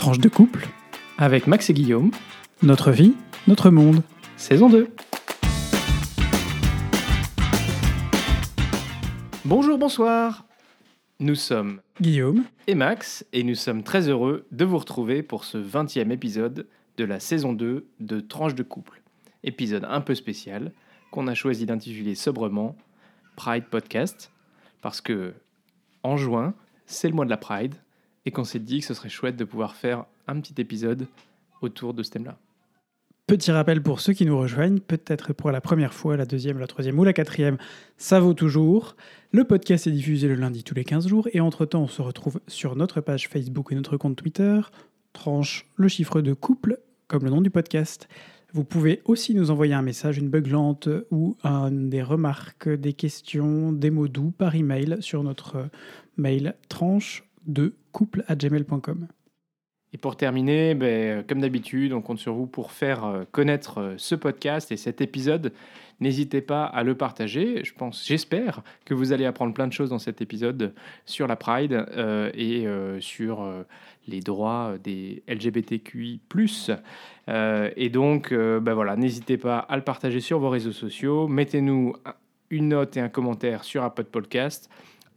Tranche de couple, avec Max et Guillaume, notre vie, notre monde. saison 2. Bonjour, bonsoir. Nous sommes Guillaume, et Max et nous sommes très heureux de vous retrouver pour ce 20e épisode de la saison 2 de Tranche de couple. Épisode un peu spécial qu'on a choisi d'intituler sobrement Pride Podcast parce que en juin, c'est le mois de la Pride et qu'on s'est dit que ce serait chouette de pouvoir faire un petit épisode autour de ce thème-là. petit rappel pour ceux qui nous rejoignent, peut-être pour la première fois, la deuxième, la troisième ou la quatrième, ça vaut toujours. Le podcast est diffusé le lundi tous les 15 jours et entre-temps, on se retrouve sur notre page Facebook et notre compte Twitter. Tranche le chiffre de couple, comme le nom du podcast. Vous pouvez aussi nous envoyer un message, une buglante ou un- des remarques, des questions, des mots doux par email sur notre mail tranche de couple à gmail.com. Et pour terminer, ben, comme d'habitude, on compte sur vous pour faire euh, connaître euh, ce podcast et cet épisode. N'hésitez pas à le partager. Je pense, j'espère que vous allez apprendre plein de choses dans cet épisode sur la Pride euh, et euh, sur euh, les droits des LGBTQI+. Euh, et donc, euh, ben voilà, n'hésitez pas à le partager sur vos réseaux sociaux. Mettez-nous un- une note et un commentaire sur Apple Podcast,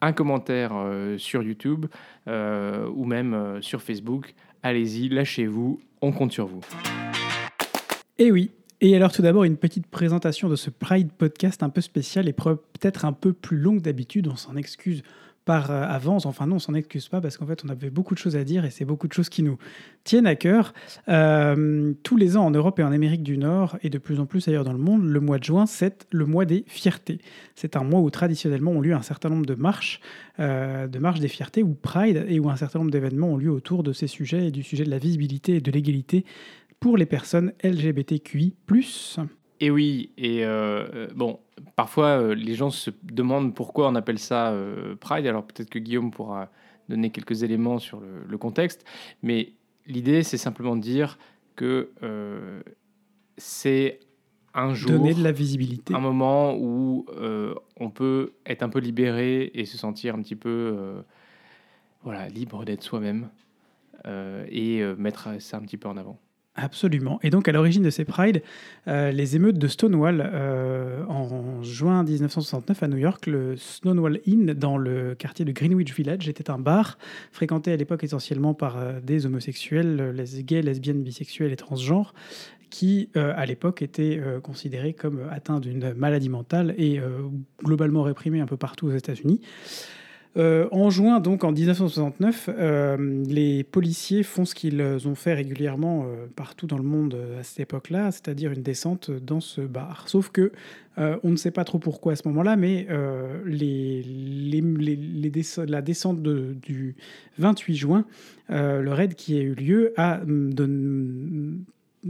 un commentaire euh, sur YouTube euh, ou même euh, sur Facebook. Allez-y, lâchez-vous, on compte sur vous. Et Eh oui. Et alors tout d'abord une petite présentation de ce Pride podcast un peu spécial et peut-être un peu plus long que d'habitude. On s'en excuse par euh, avance. Enfin non, on s'en excuse pas parce qu'en fait on avait beaucoup de choses à dire et c'est beaucoup de choses qui nous tiennent à cœur. Euh, tous les ans en Europe et en Amérique du Nord et de plus en plus ailleurs dans le monde, le mois de juin c'est le mois des fiertés. C'est un mois où traditionnellement ont lieu un certain nombre de marches, euh, de marches des fiertés ou Pride et où un certain nombre d'événements ont lieu autour de ces sujets et du sujet de la visibilité et de l'égalité pour les personnes LGBTQI+. Et oui, et euh, euh, bon, parfois euh, les gens se demandent pourquoi on appelle ça Pride. Alors peut-être que Guillaume pourra donner quelques éléments sur le, le contexte, mais l'idée c'est simplement de dire que c'est un jour, Donner de la visibilité. un moment où euh, on peut être un peu libéré et se sentir un petit peu euh, voilà, libre d'être soi-même euh, et mettre ça un petit peu en avant. Absolument. Et donc, à l'origine de ces Pride, euh, les émeutes de Stonewall euh, en juin 1969 à New York, le Stonewall Inn dans le quartier de Greenwich Village était un bar fréquenté à l'époque essentiellement par euh, des homosexuels, les gays, lesbiennes, bisexuels et transgenres qui, à l'époque, étaient considérés comme atteints d'une maladie mentale et globalement réprimés un peu partout aux États-Unis. Euh, en juin, donc en 1969, euh, les policiers font ce qu'ils ont fait régulièrement euh, partout dans le monde à cette époque-là, c'est-à-dire une descente dans ce bar. Sauf que on ne sait pas trop pourquoi à ce moment-là, mais la descente de- du 28 juin, le raid qui a eu lieu a hum, don-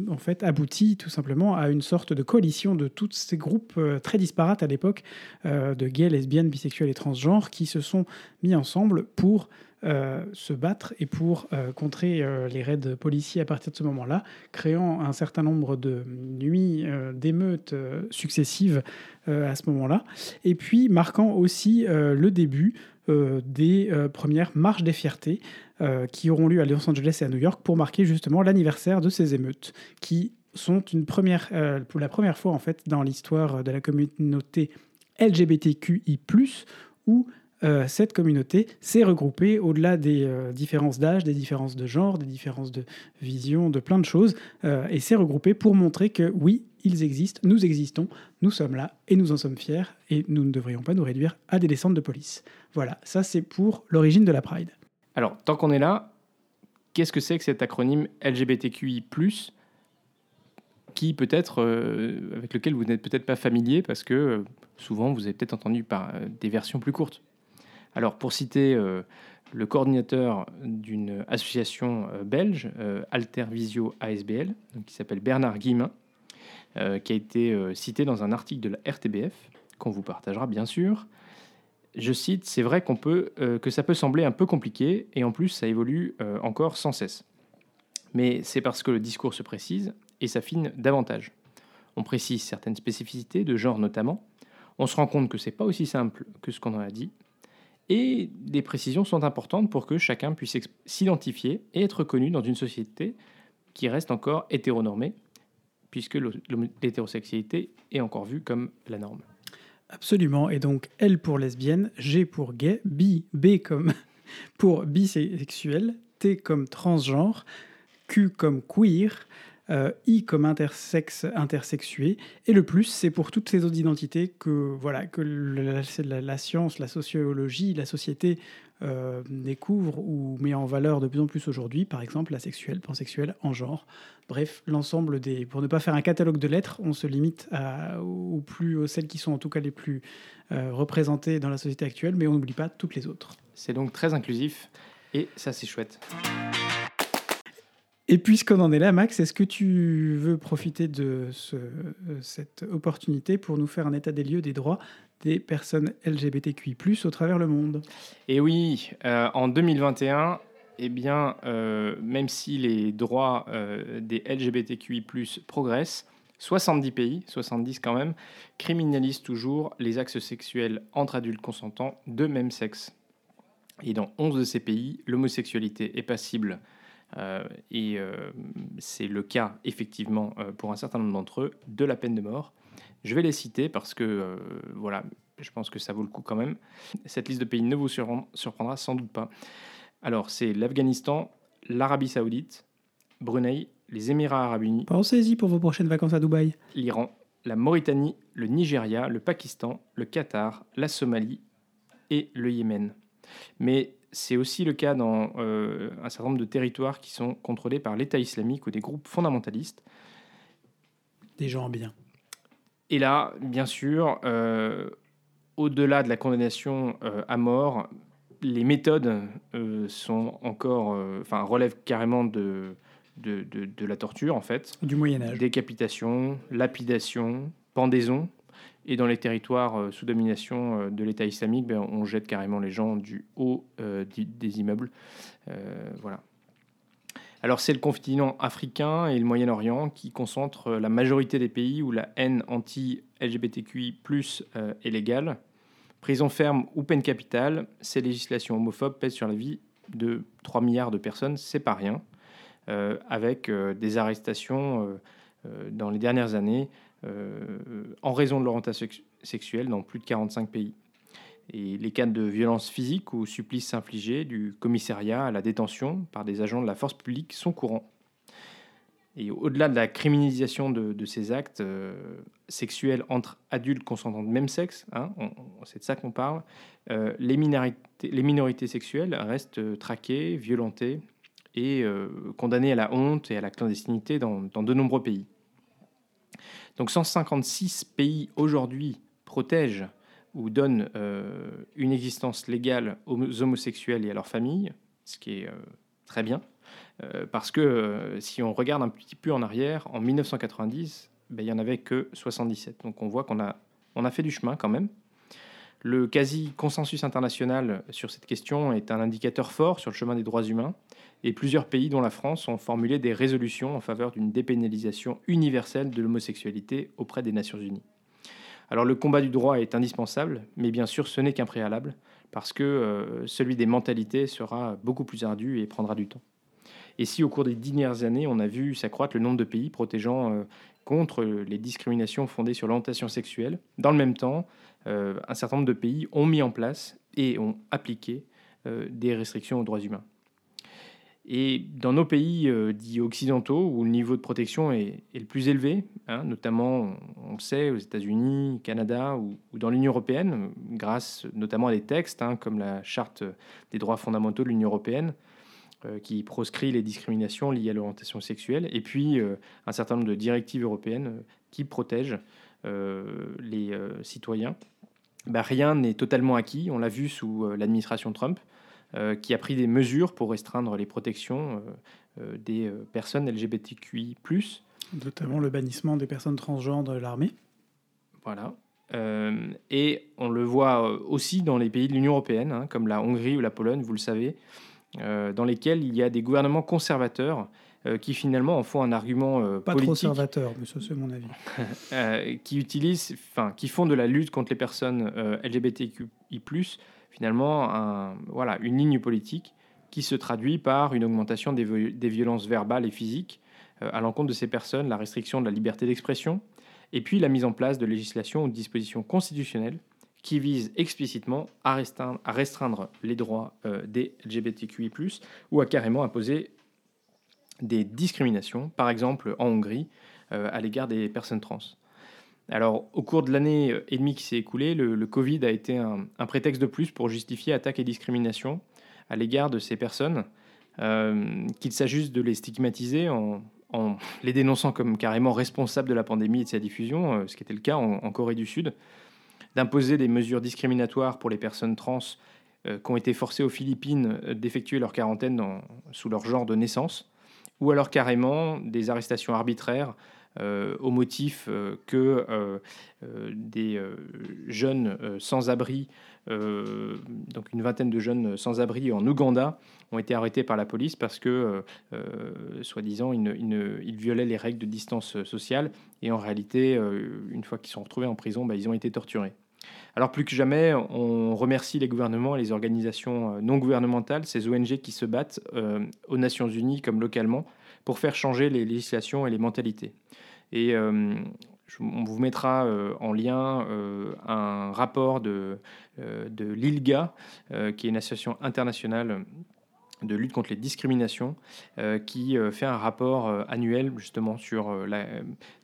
en fait abouti tout simplement à une sorte de coalition de tous ces groupes euh, très disparates à l'époque euh, de gays, lesbiennes, bisexuels et transgenres qui se sont mis ensemble pour euh, se battre et pour contrer les raids policiers à partir de ce moment-là, créant un certain nombre de nuits d'émeutes successives à ce moment-là, et puis marquant aussi le début des euh, premières marches des fiertés euh, qui auront lieu à Los Angeles et à New York pour marquer justement l'anniversaire de ces émeutes, qui sont une première, euh, pour la première fois en fait dans l'histoire de la communauté LGBTQI+, où euh, cette communauté s'est regroupée au-delà des euh, différences d'âge, des différences de genre, des différences de vision, de plein de choses, euh, et s'est regroupée pour montrer que oui, ils existent, nous existons, nous sommes là, et nous en sommes fiers, et nous ne devrions pas nous réduire à des descentes de police. Voilà, ça c'est pour l'origine de la Pride. Alors, tant qu'on est là, qu'est-ce que c'est que cet acronyme LGBTQI+, qui peut-être, euh, avec lequel vous n'êtes peut-être pas familier, parce que euh, souvent vous avez peut-être entendu par euh, des versions plus courtes. Alors, pour citer le coordinateur d'une association belge, Altervisio ASBL, qui s'appelle Bernard Guillemin, euh, qui a été euh, cité dans un article de la RTBF, qu'on vous partagera bien sûr. Je cite, c'est vrai qu'on peut, euh, que ça peut sembler un peu compliqué, et en plus ça évolue encore sans cesse. Mais c'est parce que le discours se précise et s'affine davantage. On précise certaines spécificités, de genre notamment. On se rend compte que c'est pas aussi simple que ce qu'on en a dit. Et des précisions sont importantes pour que chacun puisse s'identifier et être reconnu dans une société qui reste encore hétéronormée, puisque l'hétérosexualité est encore vue comme la norme. Absolument. Et donc, L pour lesbienne, G pour gay, B, B comme pour bisexuel, T comme transgenre, Q comme queer, euh, I comme intersexe, intersexué, et le plus, c'est pour toutes ces autres identités que, voilà, que la, science, la sociologie, la société euh, découvre ou met en valeur de plus en plus aujourd'hui, par exemple la sexuelle, pansexuelle, en genre. Bref, l'ensemble des... Pour ne pas faire un catalogue de lettres, on se limite à, aux, plus, aux celles qui sont en tout cas les plus euh, représentées dans la société actuelle, mais on n'oublie pas toutes les autres. C'est donc très inclusif, et ça c'est chouette. Et puisqu'on en est là, Max, est-ce que tu veux profiter de ce, cette opportunité pour nous faire un état des lieux des droits des personnes LGBTQI+, au travers le monde Et oui, euh, en 2021, eh bien, euh, même si les droits euh, des LGBTQI+, progressent, 70 pays, 70 quand même, criminalisent toujours les actes sexuels entre adultes consentants de même sexe. Et dans 11 de ces pays, l'homosexualité est passible et c'est le cas, effectivement, pour un certain nombre d'entre eux, de la peine de mort. Je vais les citer parce que, voilà, je pense que ça vaut le coup quand même. Cette liste de pays ne vous surprendra sans doute pas. Alors, c'est l'Afghanistan, l'Arabie Saoudite, Brunei, les Émirats Arabes Unis. Pensez-y pour vos prochaines vacances à Dubaï. L'Iran, la Mauritanie, le Nigeria, le Pakistan, le Qatar, la Somalie et le Yémen. Mais c'est aussi le cas dans euh, un certain nombre de territoires qui sont contrôlés par l'État islamique ou des groupes fondamentalistes. Des gens bien. Et là, bien sûr, euh, au-delà de la condamnation euh, à mort, les méthodes sont encore, enfin, relèvent carrément de, de, de, la torture, en fait. Du Moyen Âge. Décapitation, lapidation, pendaison. Et dans les territoires euh, sous domination euh, de l'État islamique, ben, on jette carrément les gens du haut euh, des immeubles. voilà. Alors c'est le continent africain et le Moyen-Orient qui concentrent la majorité des pays où la haine anti-LGBTQI+ est légale. Prison ferme ou peine capitale, ces législations homophobes pèsent sur la vie de 3 milliards de personnes, c'est pas rien, avec des arrestations dans les dernières années euh, en raison de leur orientation sexuelle dans plus de 45 pays. Et les cas de violence physique ou supplices infligés du commissariat à la détention par des agents de la force publique sont courants. Et au-delà de la criminalisation de, ces actes euh, sexuels entre adultes consentants de même sexe, hein, c'est de ça qu'on parle, euh, les, minorités, les, minorités, sexuelles restent traquées, violentées et condamnées à la honte et à la clandestinité dans de nombreux pays. Donc 156 pays aujourd'hui protègent ou donnent euh, une existence légale aux homosexuels et à leurs familles, ce qui est euh, très bien. Euh, parce que si on regarde un petit peu en arrière, en 1990, ben, il n'y en avait que 77. Donc on voit qu'on a, on a fait du chemin quand même. Le quasi-consensus international sur cette question est un indicateur fort sur le chemin des droits humains et plusieurs pays, dont la France, ont formulé des résolutions en faveur d'une dépénalisation universelle de l'homosexualité auprès des Nations Unies. Alors le combat du droit est indispensable, mais bien sûr ce n'est qu'un préalable, parce que euh, celui des mentalités sera beaucoup plus ardu et prendra du temps. Et si au cours des dernières années, on a vu s'accroître le nombre de pays protégeant euh, contre les discriminations fondées sur l'orientation sexuelle, dans le même temps, euh, un certain nombre de pays ont mis en place et ont appliqué des restrictions aux droits humains. Et dans nos pays euh, dits occidentaux, où le niveau de protection est, le plus élevé, hein, notamment, on le sait, aux États-Unis, Canada ou, dans l'Union européenne, grâce notamment à des textes hein, comme la Charte des droits fondamentaux de l'Union européenne, euh, qui proscrit les discriminations liées à l'orientation sexuelle, et puis euh, un certain nombre de directives européennes qui protègent les citoyens. Bah, rien n'est totalement acquis, on l'a vu sous l'administration Trump. Euh, qui a pris des mesures pour restreindre les protections euh, euh, des personnes LGBTQI+. Notamment le bannissement des personnes transgenres de l'armée. Voilà. et on le voit aussi dans les pays de l'Union européenne, hein, comme la Hongrie ou la Pologne, vous le savez, dans lesquels il y a des gouvernements conservateurs qui finalement en font un argument Pas politique. trop conservateur, mais ça c'est mon avis. qui utilisent, enfin, qui font de la lutte contre les personnes LGBTQI+ finalement voilà, une ligne politique qui se traduit par une augmentation des, violences verbales et physiques à l'encontre de ces personnes, la restriction de la liberté d'expression, et puis la mise en place de législation ou de dispositions constitutionnelles qui visent explicitement à restreindre, les droits des LGBTQI, ou à carrément imposer des discriminations, par exemple en Hongrie, euh, à l'égard des personnes trans. Alors, au cours de l'année et demie qui s'est écoulée, le, Covid a été un, prétexte de plus pour justifier attaques et discriminations à l'égard de ces personnes, euh, qu'il s'agisse de les stigmatiser en, les dénonçant comme carrément responsables de la pandémie et de sa diffusion, euh, ce qui était le cas en, Corée du Sud, d'imposer des mesures discriminatoires pour les personnes trans qui ont été forcées aux Philippines d'effectuer leur quarantaine sous leur genre de naissance, ou alors carrément des arrestations arbitraires euh, au motif euh, que euh, des jeunes sans-abri, donc une vingtaine de jeunes sans-abri en Ouganda, ont été arrêtés par la police parce que, soi-disant, ils, violaient les règles de distance sociale. Et en réalité, une fois qu'ils sont retrouvés en prison, bah, ils ont été torturés. Alors plus que jamais, on remercie les gouvernements et les organisations non gouvernementales, ces ONG qui se battent aux Nations Unies comme localement pour faire changer les législations et les mentalités. Et euh, on vous mettra euh, en lien euh, un rapport de, de l'ILGA, qui est une association internationale de lutte contre les discriminations, qui fait un rapport annuel justement sur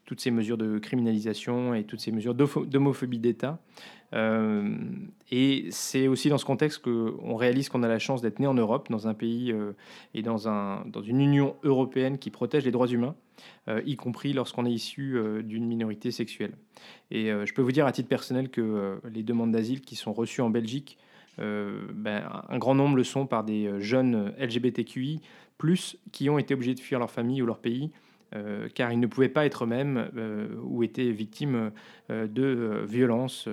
toutes ces mesures de criminalisation et toutes ces mesures d'homophobie d'État. Euh, et c'est aussi dans ce contexte qu'on réalise qu'on a la chance d'être né en Europe, dans un pays euh, et dans, un, dans une Union européenne qui protège les droits humains, euh, y compris lorsqu'on est issu d'une minorité sexuelle. Et je peux vous dire à titre personnel que les demandes d'asile qui sont reçues en Belgique, ben, un grand nombre le sont par des jeunes LGBTQI, plus qui ont été obligés de fuir leur famille ou leur pays euh, car ils ne pouvaient pas être eux-mêmes euh, ou étaient victimes euh, de violences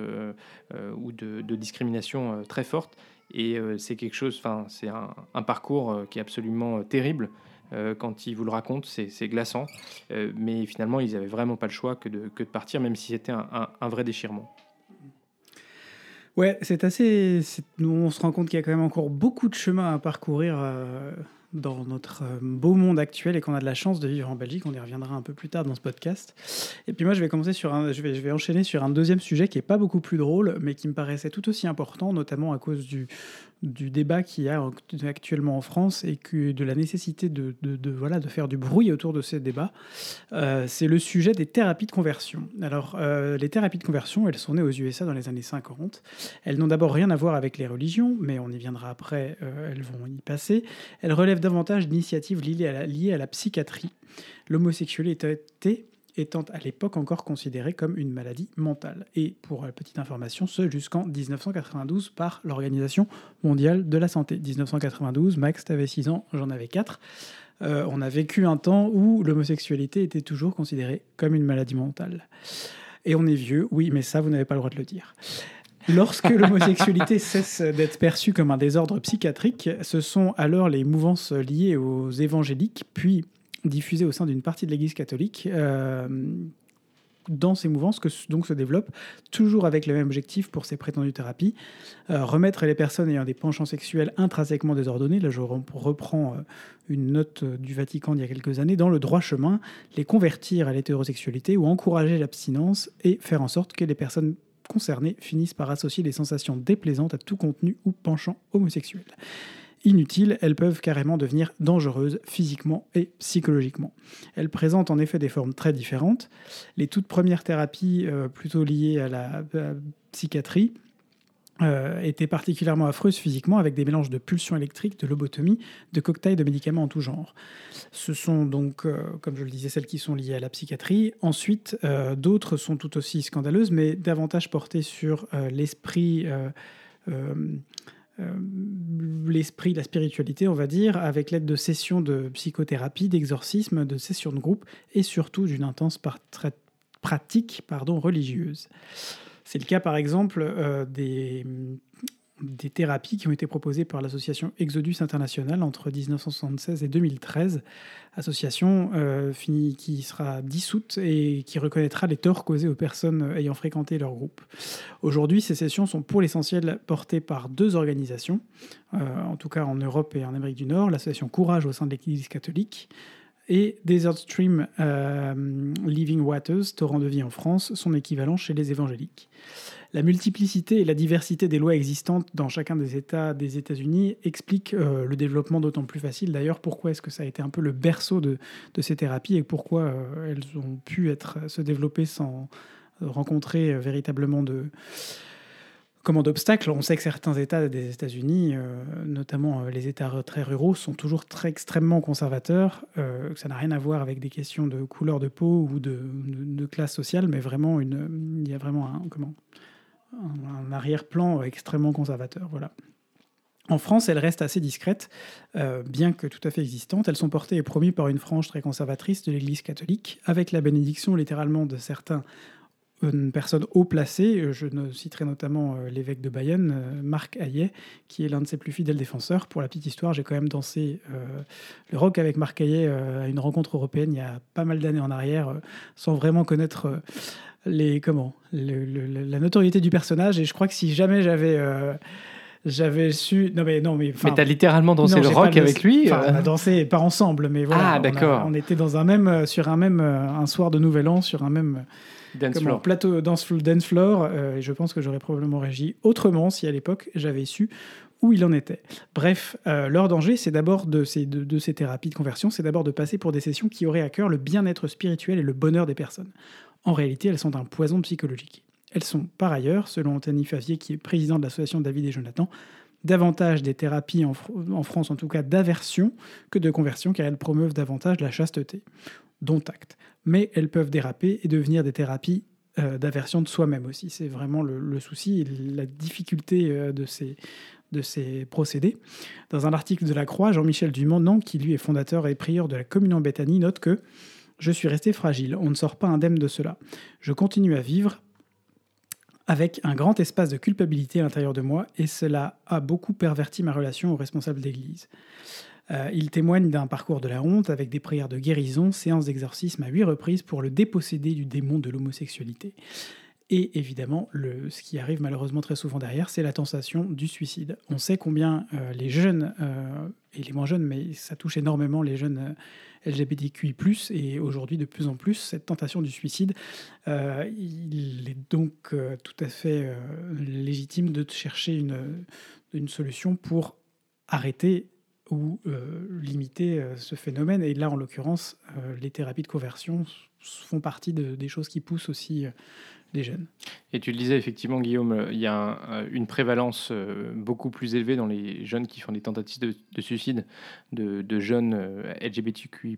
ou de, discrimination très fortes. Et c'est quelque chose, enfin, c'est un, parcours qui est absolument terrible. quand ils vous le racontent, c'est glaçant. mais finalement, ils n'avaient vraiment pas le choix que de, de partir, même si c'était un, vrai déchirement. Ouais, c'est assez. On se rend compte qu'il y a quand même encore beaucoup de chemin à parcourir dans notre euh, beau monde actuel et qu'on a de la chance de vivre en Belgique. On y reviendra un peu plus tard dans ce podcast. Et puis moi, je vais commencer sur un, je vais, je vais enchaîner sur un deuxième sujet qui est pas beaucoup plus drôle, mais qui me paraissait tout aussi important, notamment à cause du, du débat qu'il y a actuellement en France et que de la nécessité de, voilà, de faire du bruit autour de ces débats, euh, c'est le sujet des thérapies de conversion. Alors, euh, les thérapies de conversion, elles sont nées aux USA dans les années 50. Elles n'ont d'abord rien à voir avec les religions, mais on y viendra après, euh, elles vont y passer. Elles relèvent davantage d'initiatives liées liées à la psychiatrie. L'homosexualité étant à l'époque encore considérée comme une maladie mentale. Et pour la petite information, ce jusqu'en 1992 par l'Organisation mondiale de la santé. 1992, Max, tu avais 6 ans, j'en avais 4. Euh, on a vécu un temps où l'homosexualité était toujours considérée comme une maladie mentale. Et on est vieux, oui, mais ça, vous n'avez pas le droit de le dire. Lorsque l'homosexualité cesse d'être perçue comme un désordre psychiatrique, ce sont alors les mouvances liées aux évangéliques, puis diffusée au sein d'une partie de l'Église catholique. Euh, dans ces mouvances que donc se développent, toujours avec le même objectif pour ces prétendues thérapies, euh, remettre les personnes ayant des penchants sexuels intrinsèquement désordonnés, là je reprends euh, une note du Vatican d'il y a quelques années, dans le droit chemin, les convertir à l'hétérosexualité ou encourager l'abstinence et faire en sorte que les personnes concernées finissent par associer des sensations déplaisantes à tout contenu ou penchant homosexuel inutiles, elles peuvent carrément devenir dangereuses physiquement et psychologiquement. Elles présentent en effet des formes très différentes. Les toutes premières thérapies euh, plutôt liées à la, psychiatrie euh, étaient particulièrement affreuses physiquement avec des mélanges de pulsions électriques, de lobotomie, de cocktails de médicaments en tout genre. Ce sont donc, euh, comme je le disais, celles qui sont liées à la psychiatrie. Ensuite, d'autres sont tout aussi scandaleuses, mais davantage portées sur l'esprit l'esprit, la spiritualité, on va dire, avec l'aide de sessions de psychothérapie, d'exorcisme, de sessions de groupe et surtout d'une intense pratique pardon, religieuse. C'est le cas par exemple euh, des, des thérapies qui ont été proposées par l'association Exodus International entre 1976 et 2013, association euh, qui sera dissoute et qui reconnaîtra les torts causés aux personnes ayant fréquenté leur groupe. Aujourd'hui, ces sessions sont pour l'essentiel portées par deux organisations, euh, en tout cas en Europe et en Amérique du Nord, l'association Courage au sein de l'Église catholique et Desert Stream euh, Living Waters, torrent de vie en France, son équivalent chez les évangéliques. La multiplicité et la diversité des lois existantes dans chacun des États des États-Unis expliquent euh, le développement d'autant plus facile. D'ailleurs, pourquoi est-ce que ça a été un peu le berceau de, ces thérapies et pourquoi euh, elles ont pu être, se développer sans rencontrer véritablement de, comment d'obstacles? On sait que certains États des États-Unis, euh, notamment euh, les États très ruraux, sont toujours très extrêmement conservateurs. Euh, ça n'a rien à voir avec des questions de couleur de peau ou de, classe sociale, mais vraiment il y a vraiment un, comment, un, arrière-plan extrêmement conservateur. Voilà. En France, elles restent assez discrètes, bien que tout à fait existantes. Elles sont portées et promues par une frange très conservatrice de l'Église catholique, avec la bénédiction littéralement de certains une personne haut placée, je citerai notamment euh, l'évêque de Bayonne, euh, Marc Hayet, qui est l'un de ses plus fidèles défenseurs. Pour la petite histoire, j'ai quand même dansé euh, le rock avec Marc Hayet à une rencontre européenne il y a pas mal d'années en arrière, sans vraiment connaître les comment la notoriété du personnage. Et je crois que si jamais j'avais j'avais su. Non, mais non, mais. Mais t'as littéralement dansé le rock avec lui On a dansé, pas ensemble, mais voilà. Ah, d'accord. On, était dans un même, sur un même, un soir de Nouvel An, sur un même Dance floor. plateau dance, dance floor. Euh, et je pense que j'aurais probablement réagi autrement si à l'époque j'avais su où il en était. Bref, euh, leur danger, c'est d'abord de ces, de, ces thérapies de conversion, c'est d'abord de passer pour des sessions qui auraient à cœur le bien-être spirituel et le bonheur des personnes. En réalité, elles sont un poison psychologique. Elles sont par ailleurs, selon Anthony Favier, qui est président de l'association David et Jonathan, davantage des thérapies, en, France en tout cas, d'aversion que de conversion, car elles promeuvent davantage la chasteté, dont acte mais elles peuvent déraper et devenir des thérapies euh, d'aversion de soi-même aussi. C'est vraiment le, souci et la difficulté euh, de, ces, procédés. Dans un article de La Croix, Jean-Michel Dumont, qui lui est fondateur et prieur de la communion Bethanie, note que Je suis resté fragile, on ne sort pas indemne de cela. Je continue à vivre avec un grand espace de culpabilité à l'intérieur de moi, et cela a beaucoup perverti ma relation aux responsables d'Église. Euh, il témoigne d'un parcours de la honte avec des prières de guérison, séances d'exorcisme à huit reprises pour le déposséder du démon de l'homosexualité. Et évidemment, ce qui arrive malheureusement très souvent derrière, c'est la tentation du suicide. On sait combien euh, les jeunes, euh, et les moins jeunes, mais ça touche énormément les jeunes LGBTQI, et aujourd'hui de plus en plus, cette tentation du suicide. il est donc tout à fait légitime de chercher une, solution pour arrêter ou euh, limiter euh, ce phénomène. Et là, en l'occurrence, euh, les thérapies de conversion font partie des choses qui poussent aussi jeunes. Et tu le disais effectivement, Guillaume, il y a une prévalence beaucoup plus élevée dans les jeunes qui font des tentatives de, suicide de, jeunes LGBTQI+,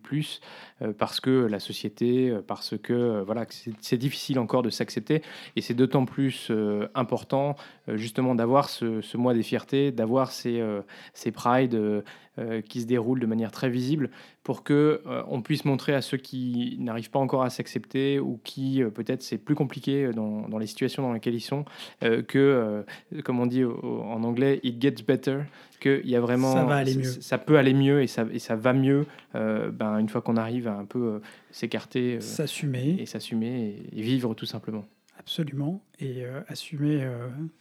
parce que la société, parce que voilà, c'est difficile encore de s'accepter, et c'est d'autant plus important justement d'avoir ce, mois des fiertés, d'avoir ces, ces prides euh, qui se déroule de manière très visible pour que euh, on puisse montrer à ceux qui n'arrivent pas encore à s'accepter ou qui euh, peut-être c'est plus compliqué dans, dans, les situations dans lesquelles ils sont que comme on dit en anglais it gets better qu'il y a vraiment ça va aller mieux. ça peut aller mieux et ça, et ça va mieux ben, une fois qu'on arrive à un peu s'écarter s'assumer. et s'assumer et, vivre tout simplement. Absolument, et assumer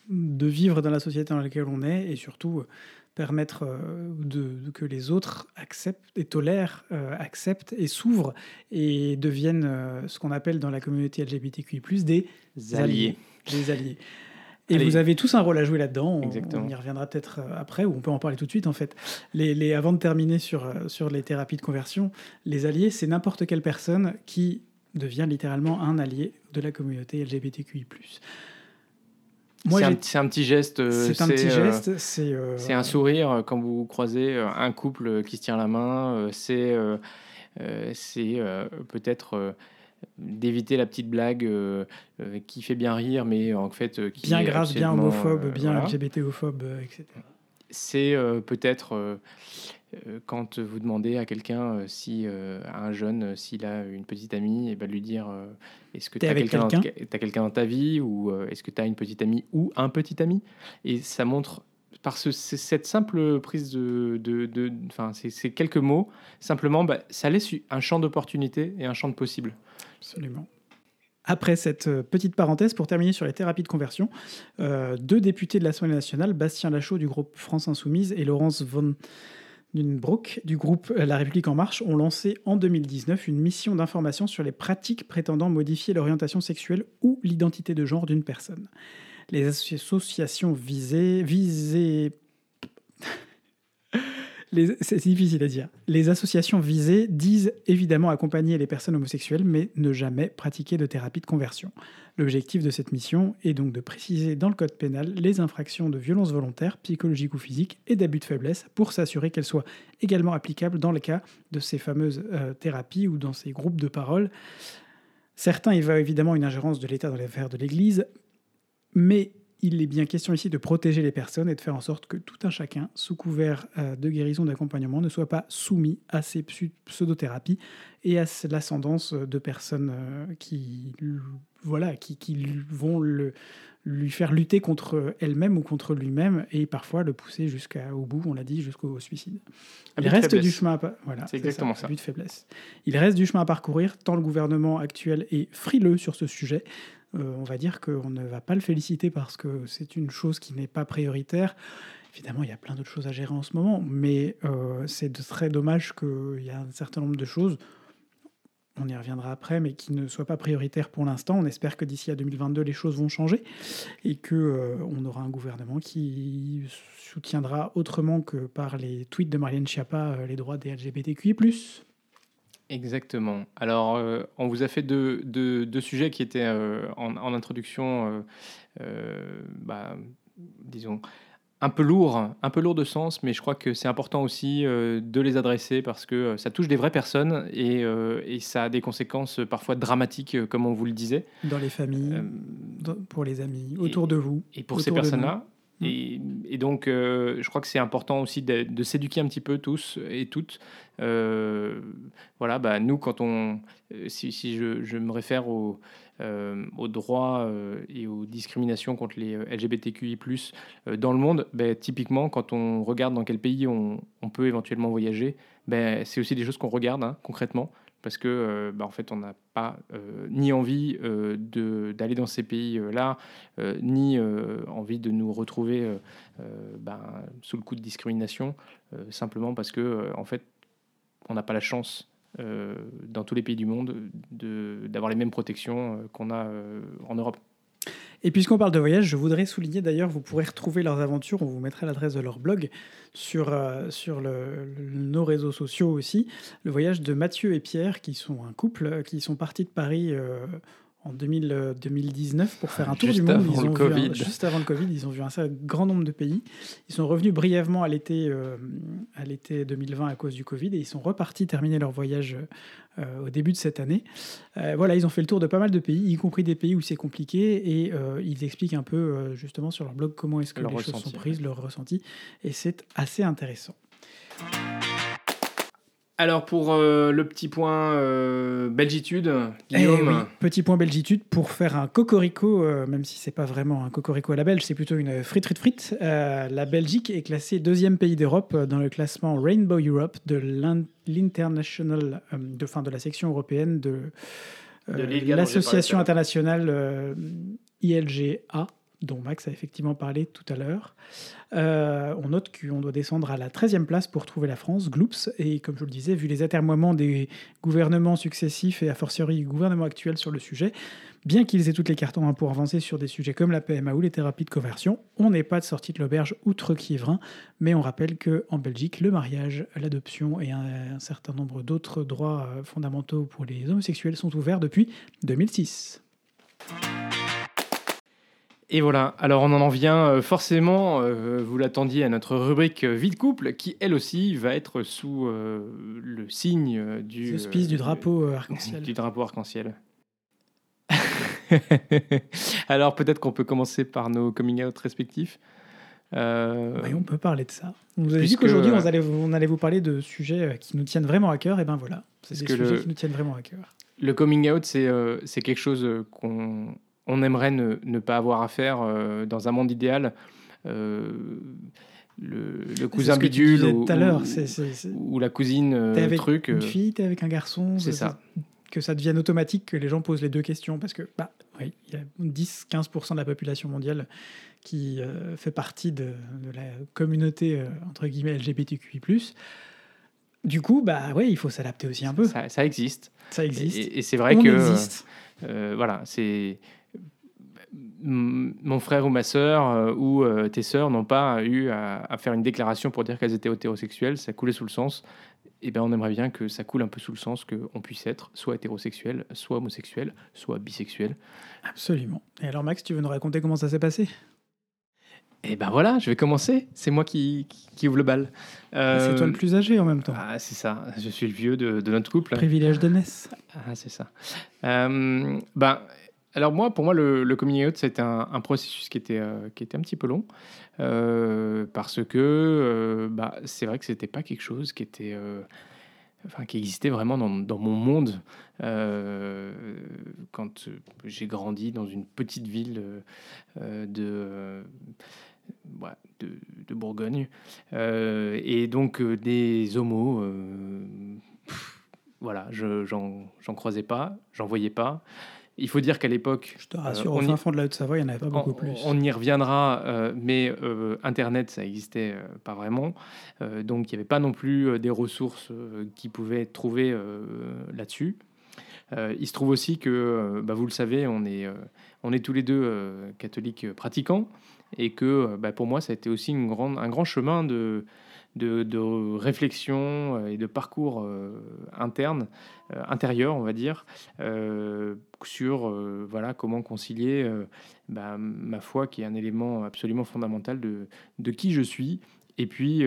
de vivre dans la société dans laquelle on est, et surtout permettre euh, de, que les autres acceptent et tolèrent, euh, acceptent et s'ouvrent et deviennent euh, ce qu'on appelle dans la communauté LGBTQI+, des alliés. Des alliés. Et vous avez tous un rôle à jouer là-dedans. On, y reviendra peut-être après, ou on peut en parler tout de suite en fait. Les, les, avant de terminer sur, sur les thérapies de conversion, les alliés, c'est n'importe quelle personne qui devient littéralement un allié de la communauté LGBTQI+. C'est un, petit geste. Euh, c'est un petit euh, geste. C'est euh, un sourire quand vous croisez un couple qui se tient la main. C'est peut-être d'éviter la petite blague qui fait bien rire, mais en fait qui bien grave, bien homophobe, bien LGBTophobe, etc. C'est peut-être euh, quand vous demandez à quelqu'un euh, si euh, à un jeune s'il a une petite amie et ben lui dire est-ce que tu as quelqu'un quelqu'un? dans ta vie ou est-ce que tu as une petite amie ou un petit ami? Et ça montre par ce- cette simple prise de, de, enfin, ces, quelques mots, simplement, bah, ça laisse un champ d'opportunités et un champ de possibles. Absolument. Après cette euh, petite parenthèse, pour terminer sur les thérapies de conversion, euh, deux députés de l'Assemblée nationale, Bastien Lachaud du groupe France Insoumise et Laurence von Dunbrook du groupe euh, La République En Marche, ont lancé en 2019 une mission d'information sur les pratiques prétendant modifier l'orientation sexuelle ou l'identité de genre d'une personne. Les associations visées, visées C'est difficile à dire. Les associations visées disent évidemment accompagner les personnes homosexuelles, mais ne jamais pratiquer de thérapie de conversion. L'objectif de cette mission est donc de préciser dans le code pénal les infractions de violence volontaire, psychologique ou physique, et d'abus de faiblesse pour s'assurer qu'elles soient également applicables dans le cas de ces fameuses euh, thérapies ou dans ces groupes de parole. Certains y voient évidemment une ingérence de l'État dans les affaires de l'Église, mais il est bien question ici de protéger les personnes et de faire en sorte que tout un chacun, sous couvert euh, de guérison d'accompagnement, ne soit pas soumis à ces pseu- pseudothérapies et à ce- l'ascendance de personnes euh, qui, voilà, qui, vont le, lui faire lutter contre elle-même ou contre lui-même et parfois le pousser jusqu'au bout, on l'a dit, jusqu'au suicide. Il Abus de reste faiblesse. du chemin à pa- voilà, C'est exactement ça. abus de faiblesse. Il reste du chemin à parcourir tant le gouvernement actuel est frileux sur ce sujet. Euh, on va dire qu'on ne va pas le féliciter parce que c'est une chose qui n'est pas prioritaire. Évidemment, il y a plein d'autres choses à gérer en ce moment, mais euh, c'est très dommage qu'il y a un certain nombre de choses, on y reviendra après, mais qui ne soient pas prioritaires pour l'instant. On espère que d'ici à 2022, les choses vont changer et que euh, aura un gouvernement qui soutiendra autrement que par les tweets de Marianne Schiappa les droits des LGBTQI+. Exactement. Alors, euh, on vous a fait deux, deux- deux sujets qui étaient euh, en, en introduction, euh, bah, disons, un peu lourds, un peu lourds de sens, mais je crois que c'est important aussi de les adresser parce que ça touche des vraies personnes et, et ça a des conséquences parfois dramatiques, comme on vous le disait. dans les familles, pour les amis, autour de vous. et pour ces personnes-là. Nous. Et, et donc, euh, je crois que c'est important aussi de, de s'éduquer un petit peu tous et toutes. Euh, voilà, bah, nous, quand on. euh, Si, si je, je me réfère aux, euh, aux droits et aux discriminations contre les LGBTQI, dans le monde, ben, typiquement, quand on regarde dans quel pays on, on peut éventuellement voyager, ben, c'est aussi des choses qu'on regarde hein, concrètement. Parce que, euh, bah, en fait, on n'a pas euh, ni envie euh, d'aller dans ces pays-là, euh, ni envie de nous retrouver ben, sous le coup de discrimination, simplement parce que, en fait, on n'a pas la chance dans tous les pays du monde de- d'avoir les mêmes protections qu'on a en Europe. Et puisqu'on parle de voyage, je voudrais souligner d'ailleurs, vous pourrez retrouver leurs aventures, on vous mettra l'adresse de leur blog sur, euh, nos réseaux sociaux aussi. Le voyage de Mathieu et Pierre, qui sont un couple, euh, qui sont partis de Paris euh, en 2000, euh, 2019 pour faire un tour Juste du monde. avant Ils le ont vu un- Covid. juste avant le Covid, ils ont vu un grand nombre de pays. Ils sont revenus brièvement à l'été euh, à l'été 2020 à cause du Covid et ils sont repartis terminer leur voyage euh, au début de cette année. Euh, voilà, ils ont fait le tour de pas mal de pays, y compris des pays où c'est compliqué, et ils expliquent un peu justement sur leur blog comment est-ce que Leur les choses sont prises, leur ressenti, et c'est assez intéressant. Alors, pour euh, le petit point euh, belgitude, Eh Guillaume, oui, petit point belgitude pour faire un cocorico, euh, même si c'est pas vraiment un cocorico à la belge, c'est plutôt une frite frite frite. Euh, la Belgique est classée deuxième pays d'Europe dans le classement Rainbow Europe de l'in- l'international, euh, de, fin, de la section européenne de, euh, l'association internationale euh, ILGA, dont Max a effectivement parlé tout à l'heure. Euh, on note qu'on doit descendre à la 13e place pour trouver la France, Gloops, et comme je le disais, vu les atermoiements des gouvernements successifs et a fortiori du gouvernement actuel sur le sujet, bien qu'ils aient toutes les cartes en main pour avancer sur des sujets comme la PMA ou les thérapies de conversion, on n'est pas de sortie de l'auberge outre Kievrin, mais on rappelle qu'en Belgique, le mariage, l'adoption et un, certain nombre d'autres droits fondamentaux pour les homosexuels sont ouverts depuis 2006. Et voilà, alors on en vient euh, forcément, euh, vous l'attendiez, à notre rubrique Vie de couple, qui elle aussi va être sous euh, le signe du... Euh, du drapeau arc-en-ciel. Du drapeau arc-en-ciel. alors peut-être qu'on peut commencer par nos coming out respectifs. Euh, Oui, on peut parler de ça. On vous a dit qu'aujourd'hui, on allait, on allait vous parler de sujets qui nous tiennent vraiment à cœur, et ben voilà, c'est des sujets le- qui nous tiennent vraiment à cœur. Le coming out, c'est quelque chose qu'on on aimerait ne, ne pas avoir à faire euh, dans un monde idéal. euh, le, le cousin bidule ou, tout à l'heure. ou- ou la cousine euh, T'es avec truc. une euh, fille, t'es avec un garçon. c'est ça. Que ça devienne automatique que les gens posent les deux questions. Parce que, bah, oui, il y a 10-15% de la population mondiale qui euh, fait partie de, de la communauté, euh, entre guillemets, LGBTQI. Du coup, bah ouais, il faut s'adapter aussi un peu. Ça, ça, ça existe. existe. Et, et c'est vrai On que existe. voilà, c'est mon frère ou ma sœur euh, ou euh, tes sœurs n'ont pas eu à, à faire une déclaration pour dire qu'elles étaient hétérosexuelles, ça coulait sous le sens. Et ben on aimerait bien que ça coule un peu sous le sens qu'on puisse être soit hétérosexuel, soit homosexuel, soit bisexuel. Absolument. Et alors, Max, tu veux nous raconter comment ça s'est passé? Et ben voilà, je vais commencer. C'est moi qui, qui, qui ouvre le bal. Euh, C'est toi le plus âgé en même temps. Ah, c'est ça. Je suis le vieux de, de notre couple. Privilège de naissance. Ah, c'est ça. Euh, ben, alors moi, pour moi, le, le coming out, c'était un, processus qui était, euh, qui était un petit peu long. euh, parce que euh, bah, c'est vrai que c'était pas quelque chose qui était... Enfin, qui existait vraiment dans, mon monde quand j'ai grandi dans une petite ville de, de, Bourgogne. Et donc, des homos, euh, pff, voilà, je- j'en j'en croisais pas, j'en voyais pas. Il faut dire qu'à l'époque, Je te rassure, Euh, au y- fin fond de la Haute-Savoie, il n'y en avait pas beaucoup on, plus. on y reviendra, euh, mais euh, Internet, ça existait euh, pas vraiment. Donc, il n'y avait pas non plus des ressources qui pouvaient être trouvées là-dessus. Il se trouve aussi que, bah, vous le savez, on est, on est tous les deux catholiques pratiquants, et que bah, pour moi, ça a été aussi une grande, un grand chemin de, de, de réflexion euh, et de parcours euh, interne, euh, intérieur, on va dire, sur voilà, comment concilier bah, ma foi, qui est un élément absolument fondamental de, qui je suis, et puis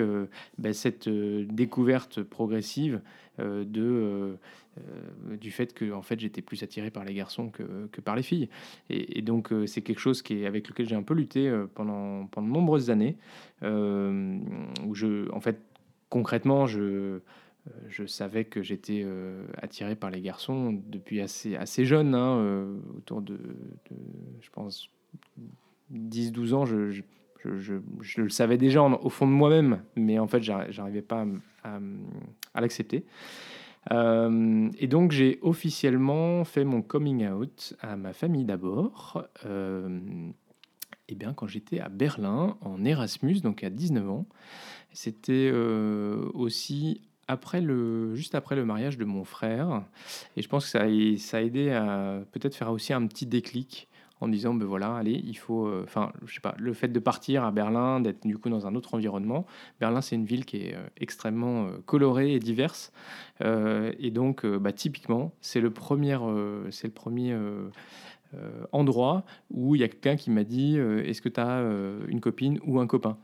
bah, cette découverte progressive de, euh, euh, du fait que en fait, j'étais plus attiré par les garçons que, que par les filles. Et, donc, euh, c'est quelque chose qui est, avec lequel j'ai un peu lutté euh, pendant, pendant de nombreuses années, euh, où je, en fait, concrètement, je, euh, je savais que j'étais euh, attiré par les garçons depuis assez, assez jeune, hein, euh, autour de, je pense, 10-12 ans. Je, je- le savais déjà au fond de moi-même, mais en fait, j'arri- j'arrivais pas à, l'accepter. Euh, et donc, j'ai officiellement fait mon coming out à ma famille d'abord. Euh, eh bien, quand j'étais à Berlin en Erasmus, donc à 19 ans, c'était euh, aussi après le, juste après le mariage de mon frère. Et je pense que ça a aidé à peut-être faire aussi un petit déclic en disant, ben voilà, allez, il faut, euh, enfin, je sais pas, le fait de partir à Berlin, d'être du coup dans un autre environnement. Berlin, c'est une ville qui est euh, extrêmement euh, colorée et diverse. Et donc, bah, typiquement, c'est le premier, c'est le premier endroit où il y a quelqu'un qui m'a dit Est-ce que tu as une copine ou un copain?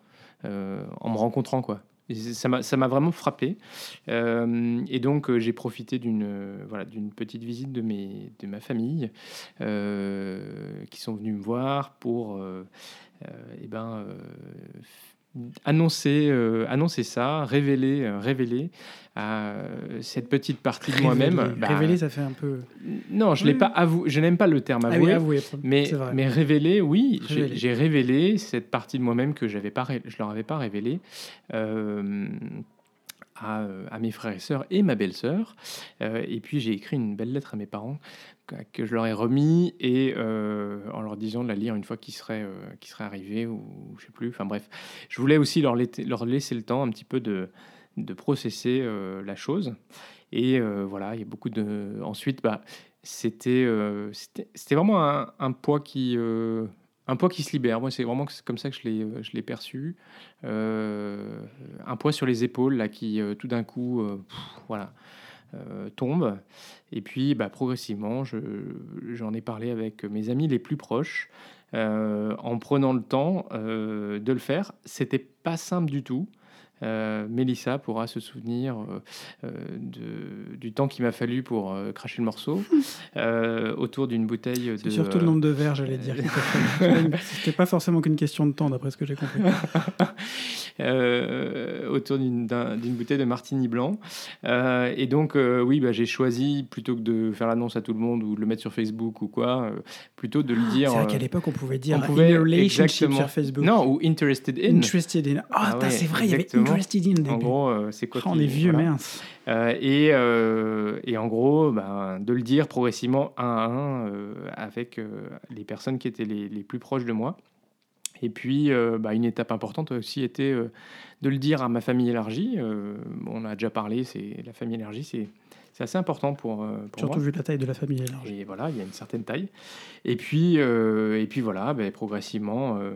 En me rencontrant, quoi. Et Ça m'a vraiment frappé. Euh, et donc, euh, j'ai profité d'une euh, voilà, petite visite de, mes, de ma famille qui sont venus me voir pour euh, eh ben, annoncer, euh, annoncer ça, révéler, euh, révéler euh, cette petite partie de moi-même. Révéler, Bah, révéler, ça fait un peu. non, je l'ai pas avoué. Je n'aime pas le terme Ah avoué. oui, avoué. Mais, mais révéler, oui, j'ai- révélé cette partie de moi-même que j'avais pas, ré- je leur avais pas révélé euh, à, euh, à mes frères et sœurs et ma belle-sœur. Euh, et puis j'ai écrit une belle lettre à mes parents que, je leur ai remis et euh, en leur disant de la lire une fois qu'ils seraient, euh, qu'ils seraient arrivés ou je sais plus. Enfin bref, je voulais aussi leur, laisser- leur laisser le temps un petit peu de, de processer la chose. Et voilà, il y a beaucoup de. Ensuite, bah, c'était c'était vraiment un, poids qui un poids qui se libère. Moi, c'est vraiment comme ça que je l'ai euh, perçu. Euh, un poids sur les épaules là qui euh, tout d'un coup, voilà, tombe. Et puis, bah, progressivement, je- j'en ai parlé avec mes amis les plus proches. en prenant le temps de le faire, c'était pas simple du tout. Euh, Mélissa pourra se souvenir euh, euh, de, du temps qu'il m'a fallu pour euh, cracher le morceau euh, autour d'une bouteille de. Surtout le nombre de verres, j'allais dire. C'était pas forcément qu'une question de temps, d'après ce que j'ai compris. euh, autour d'une d'un- d'une bouteille de martini blanc. Euh, et donc, euh, oui, bah, j'ai choisi, plutôt que de faire l'annonce à tout le monde ou de le mettre sur Facebook ou quoi, euh, plutôt de le dire. C'est vrai qu'à l'époque, on pouvait dire on pouvait- in a relationship exactement. sur Facebook. non, ou interested in. Interested in. Ah, Ah ouais, c'est vrai, il y avait. Interested in. En gros, euh, c'est quoi on qui- est vieux, voilà. mince. Euh, et, euh, et en gros, ben, de le dire progressivement un à un avec les personnes qui étaient les, les plus proches de moi. Et puis, euh, bah, une étape importante a aussi euh, de le dire à ma famille élargie. Euh, on a déjà parlé, c'est la famille élargie, c'est c'est assez important pour, euh, pour Surtout moi. vu la taille de la famille élargie. Et voilà, il y a une certaine taille. Et puis, euh, et puis voilà, ben, progressivement. euh,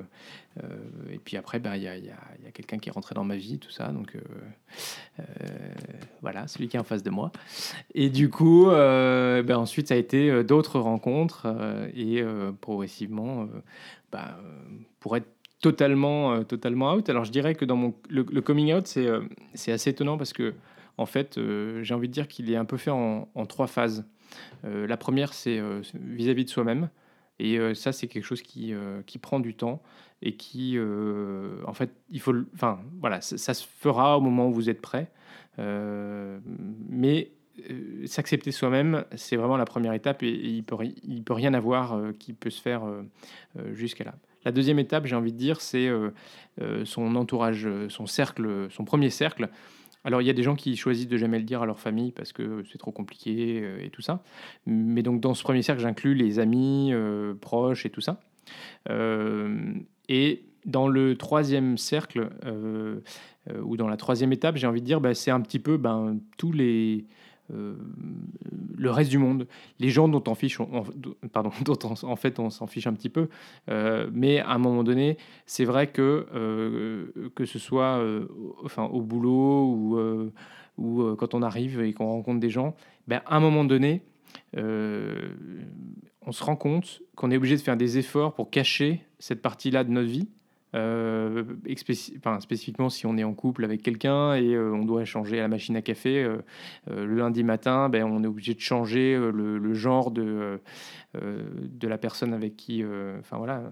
euh, et puis après, ben, il y a, y a- il y a quelqu'un qui est rentré dans ma vie, tout ça. Donc voilà, celui qui est en face de moi. Et du coup, ben, ensuite, ça a été d'autres rencontres. et progressivement, pour être totalement, totalement out. Alors je dirais que dans mon, le, le coming out, c'est c'est assez étonnant parce que, en fait, euh, j'ai envie de dire qu'il est un peu fait en, trois phases. Euh, la première, c'est euh, vis-à-vis de soi-même. Et ça, c'est quelque chose qui, qui prend du temps et qui, en fait, il faut. Enfin, voilà, ça, se fera au moment où vous êtes prêt. Mais s'accepter soi-même, c'est vraiment la première étape et, il peut, ri- il peut rien avoir qui peut se faire jusqu'à là. La deuxième étape, j'ai envie de dire, c'est son entourage, son cercle, son premier cercle. Alors, il y a des gens qui choisissent de jamais le dire à leur famille parce que c'est trop compliqué euh, et tout ça. Mais donc, dans ce premier cercle, j'inclus les amis, euh, proches et tout ça. Euh, et dans le troisième cercle, ou dans la troisième étape, j'ai envie de dire, bah, c'est un petit peu ben, tous les. Euh, le reste du monde, les gens dont on fiche, on- on- pardon, dont on- en fait on s'en fiche un petit peu, Euh, mais à un moment donné, c'est vrai que euh, que ce soit enfin au boulot ou ou quand on arrive et qu'on rencontre des gens, ben, à un moment donné, on se rend compte qu'on est obligé de faire des efforts pour cacher cette partie-là de notre vie. Euh, spécifiquement si on est en couple avec quelqu'un et euh, on doit changer à la machine à café euh, le lundi matin, ben, on est obligé de changer le, genre de, de la personne avec qui, enfin voilà,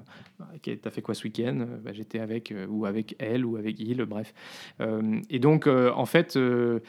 t'as fait quoi ce week-end ben, J'étais avec ou avec elle ou avec il, bref. Et donc en fait, le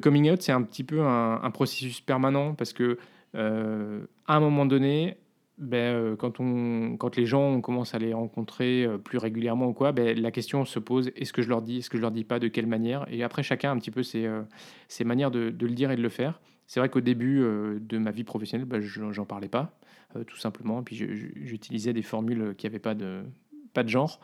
coming out c'est un petit peu un, un processus permanent parce que à un moment donné, ben, euh, quand, on, quand les gens, on commence à les rencontrer euh, plus régulièrement ou quoi, ben, la question se pose est-ce que je leur dis, est-ce que je leur dis pas, de quelle manière? Et après, chacun a un petit peu ses, euh, ses manières de, de le dire et de le faire. C'est vrai qu'au début de ma vie professionnelle, ben, je j'en parlais pas, tout simplement. Puis j'utilisais des formules qui n'avaient pas de, pas de genre.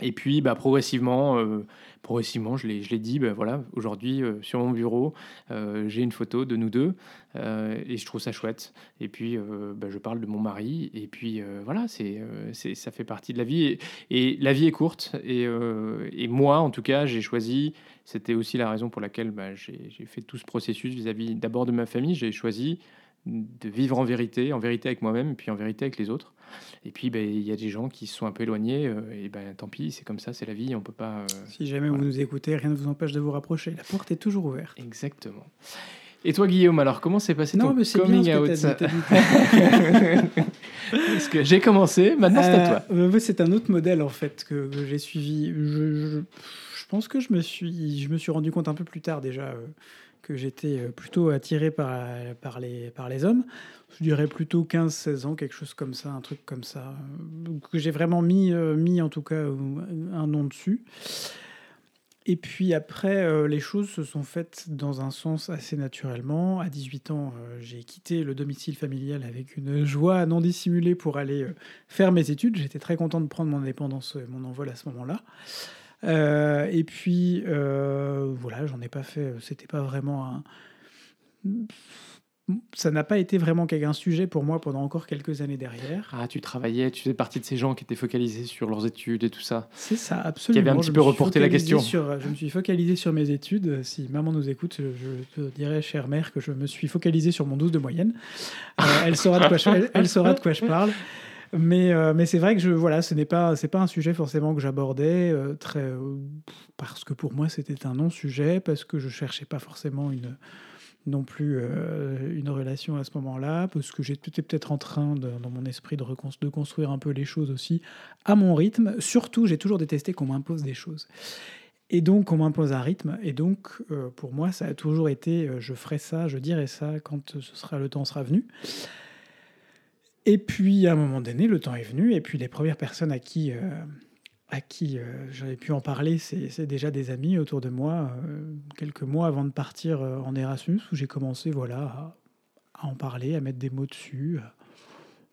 Et puis, bah, progressivement, euh, progressivement, je l'ai, dit. bah, voilà, aujourd'hui, euh, sur mon bureau, euh, j'ai une photo de nous deux, et je trouve ça chouette. Et puis, bah, je parle de mon mari, et puis voilà, c'est, ça fait partie de la vie. Et, la vie est courte, et, et moi, en tout cas, j'ai choisi. C'était aussi la raison pour laquelle bah, j'ai fait tout ce processus vis-à-vis d'abord de ma famille. J'ai choisi de vivre en vérité, en vérité avec moi-même, et puis en vérité avec les autres. Et puis, ben, il y a des gens qui se sont un peu éloignés, euh, et ben, tant pis, c'est comme ça, c'est la vie, on peut pas. euh, Si jamais vous nous écoutez, rien ne vous empêche de vous rapprocher. La porte est toujours ouverte. Exactement. Et toi, Guillaume, alors, comment s'est passé Non, ton mais bien coming out? ça. Parce que j'ai commencé, maintenant c'est à toi. Euh, c'est un autre modèle en fait que, que j'ai suivi. Je, je- je pense que je me suis, je me suis rendu compte un peu plus tard déjà que j'étais euh, plutôt attiré par, par, les, par les hommes. Je dirais plutôt 15-16 ans, quelque chose comme ça, un truc comme ça. euh, Que j'ai vraiment mis, euh, mis en tout cas euh, un nom dessus. Et puis après, euh, les choses se sont faites dans un sens assez naturellement. À 18 ans, euh, j'ai quitté le domicile familial avec une joie non dissimulée pour aller euh, faire mes études. J'étais très content de prendre mon indépendance, euh, mon envol à ce moment-là. Euh, et puis, euh, voilà, j'en ai pas fait. C'était pas vraiment un. Ça n'a pas été vraiment qu'un sujet pour moi pendant encore quelques années derrière. Ah, tu travaillais, tu faisais partie de ces gens qui étaient focalisés sur leurs études et tout ça. C'est ça, absolument. Qui avait un petit Je peu reporté la question. Sur, je me suis focalisé sur mes études. Si maman nous écoute, je, je te dirais, chère mère, que je me suis focalisé sur mon 12 de moyenne. Euh, elle, saura de quoi je, elle, elle saura de quoi je parle. Mais, euh, mais c'est vrai que je, voilà, ce n'est pas, c'est pas un sujet forcément que j'abordais euh, très, euh, parce que pour moi c'était un non-sujet, parce que je cherchais pas forcément une, non plus une relation à ce moment-là, parce que j'étais peut-être en train, dans mon esprit, de, de construire un peu les choses aussi à mon rythme. Surtout, j'ai toujours détesté qu'on m'impose des choses. Et donc, on m'impose un rythme. Et donc, pour moi, ça a toujours été je ferai ça, je dirai ça quand ce sera, le temps sera venu. Et puis, à un moment donné, le temps est venu. Et puis, les premières personnes à qui, euh, à qui euh, j'avais pu en parler, c'est déjà des amis autour de moi, euh, quelques mois avant de partir en Erasmus, où j'ai commencé voilà, à, en parler, à mettre des mots dessus.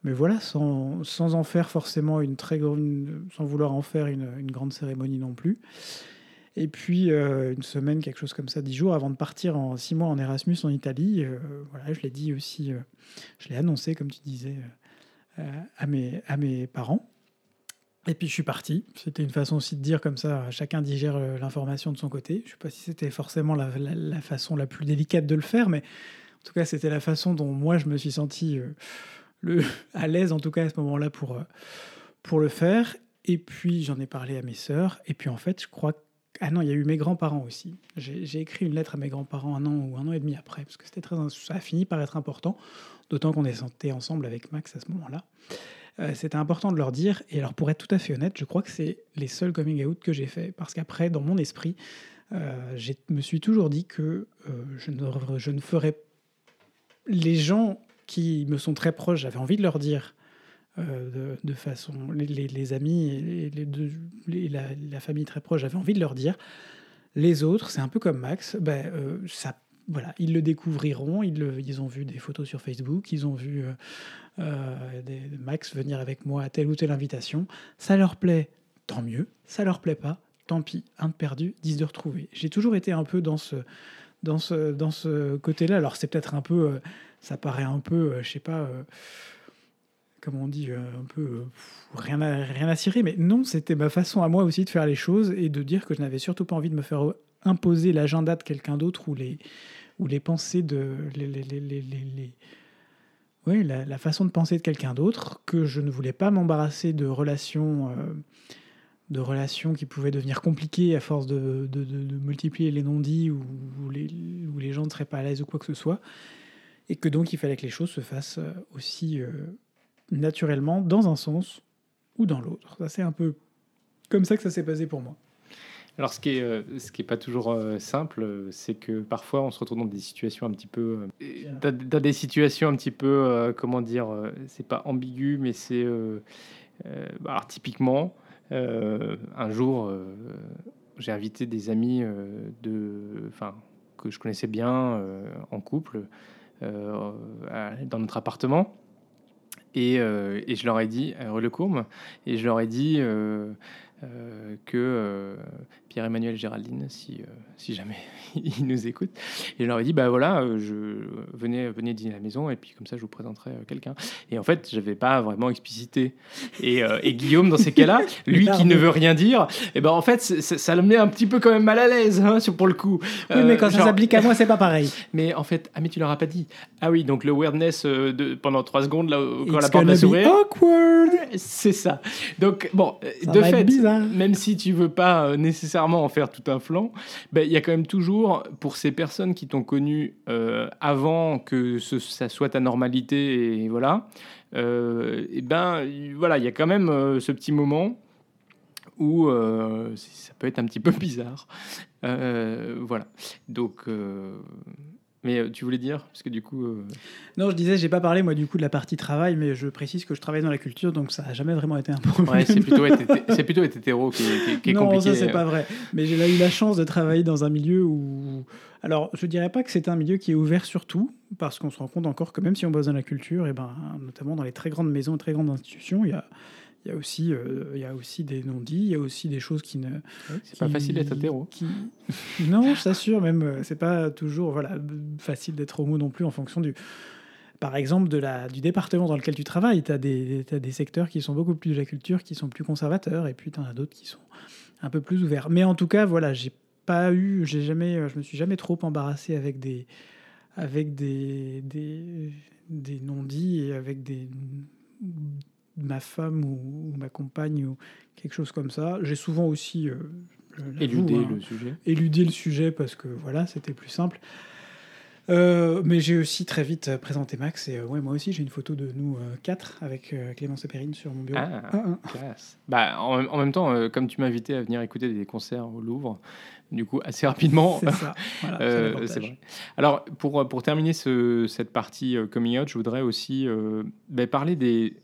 Mais voilà, sans, sans en faire forcément une très grande. sans vouloir en faire une, une grande cérémonie non plus. Et puis, une semaine, quelque chose comme ça, dix jours avant de partir en six mois en Erasmus en Italie, voilà, je l'ai dit aussi, je l'ai annoncé, comme tu disais, à, mes, à mes parents. Et puis je suis parti. C'était une façon aussi de dire comme ça, chacun digère euh, l'information de son côté. Je ne sais pas si c'était forcément la, la, façon la plus délicate de le faire, mais en tout cas c'était la façon dont moi je me suis senti euh, le, à l'aise en tout cas à ce moment-là pour, pour le faire. Et puis j'en ai parlé à mes sœurs. Et puis en fait je crois ah non, il y a eu mes grands-parents aussi. J'ai écrit une lettre à mes grands-parents un an ou un an et demi après, parce que c'était très, ça a fini par être important d'autant qu'on est santé ensemble avec Max à ce moment-là. Euh, c'était important de leur dire, et alors pour être tout à fait honnête, je crois que c'est les seuls coming out que j'ai fait, parce qu'après, dans mon esprit, euh, je me suis toujours dit que euh, je, ne, je ne ferais... Les gens qui me sont très proches, j'avais envie de leur dire de, façon... Les, amis et la, la, famille très proche, j'avais envie de leur dire. Les autres, c'est un peu comme Max, ben, ça voilà, ils le découvriront. Ils, ont vu des photos sur Facebook, ils ont vu euh, euh, Max venir avec moi à telle ou telle invitation. Ça leur plaît, tant mieux. Ça leur plaît pas, tant pis. Un de perdu, dix de retrouvé. J'ai toujours été un peu dans ce, côté-là. Alors c'est peut-être un peu, euh, ça paraît un peu, je sais pas comme on dit, un peu rien, à, rien à cirer. Mais non, c'était ma façon à moi aussi de faire les choses et de dire que je n'avais surtout pas envie de me faire imposer l'agenda de quelqu'un d'autre ou les, ou les pensées de. Les, les, les, oui, la, façon de penser de quelqu'un d'autre, que je ne voulais pas m'embarrasser de relations, euh, de relations qui pouvaient devenir compliquées à force de, de, multiplier les non-dits ou, ou, les, où les gens ne seraient pas à l'aise ou quoi que ce soit. Et que donc il fallait que les choses se fassent euh, aussi euh, naturellement dans un sens ou dans l'autre. C'est un peu comme ça que ça s'est passé pour moi. Alors, ce qui est, euh, ce qui est pas toujours euh, simple, c'est que parfois on se retrouve dans des situations un petit peu, euh, dans, des situations un petit peu, comment dire, c'est pas ambigu, mais c'est, bah, alors typiquement, un jour, j'ai invité des amis de, enfin, que je connaissais bien en couple, dans notre appartement. Et, et, je leur ai dit, le courbe, et je leur ai dit, euh, que euh, Pierre-Emmanuel Géraldine, si, euh, si jamais il nous écoute. Et je leur ai dit, bah voilà, je, venez, venez dîner à la maison et puis comme ça je vous présenterai quelqu'un. Et en fait, je n'avais pas vraiment explicité. Et, et Guillaume, dans ces cas-là, lui qui ne veut rien dire, et eh ben en fait, ça le met un petit peu quand même mal à l'aise hein, pour le coup. Oui, mais quand ça s'applique à moi, c'est pas pareil. Mais en fait, ah mais tu leur as pas dit. Ah oui, donc le weirdness de, pendant trois secondes là, quand la porte va s'ouvrir. awkward. C'est ça. Donc bon, de fait. Bizarre même si tu veux pas euh, nécessairement en faire tout un flanc, ben, il y a quand même toujours, pour ces personnes qui t'ont connu euh, avant que ça soit ta normalité, et voilà, euh, et ben voilà, il y a quand même ce petit moment où ça peut être un petit peu bizarre. voilà. Donc mais euh, tu voulais dire? Parce que du coup. Euh, non, je disais, j'ai pas parlé moi du coup de la partie travail, mais je précise que je travaille dans la culture, donc ça a jamais vraiment été un problème. Ouais, c'est plutôt, c'est plutôt être hétéro qui, est, non, compliqué. Non, ça c'est pas vrai. Mais j'ai eu la chance de travailler dans un milieu où. Alors, je dirais pas que c'est un milieu qui est ouvert sur tout, parce qu'on se rend compte encore que même si on bosse dans la culture, et ben, notamment dans les très grandes maisons et très grandes institutions, il y a il y a aussi, euh, il y a aussi des non-dits, il y a aussi des choses qui ne. c'est pas facile d'être hétéro. Qui... non, je t'assure, même, euh, c'est pas toujours voilà, facile d'être homo non plus en fonction du. Par exemple, de la, du département dans lequel tu travailles, tu as des, as des secteurs qui sont beaucoup plus de la culture, qui sont plus conservateurs, et puis tu en as d'autres qui sont un peu plus ouverts. Mais en tout cas, voilà, j'ai pas eu, j'ai jamais, je me suis jamais trop embarrassé avec des, avec des, des, des non-dits et avec des ma femme ou, ma compagne ou quelque chose comme ça. J'ai souvent aussi euh, éludé hein, le sujet. Éludé le sujet parce que voilà, c'était plus simple. Euh, mais j'ai aussi très vite présenté Max et ouais, moi aussi j'ai une photo de nous quatre avec Clémence et Perrine sur mon bureau. Ah, ah, ah. Classe. Bah, en, en, même temps, comme tu m'as invité à venir écouter des concerts au Louvre, du coup, assez rapidement. C'est ça. euh, vrai. Alors, pour, pour terminer ce, cette partie coming out, je voudrais aussi bah, parler des,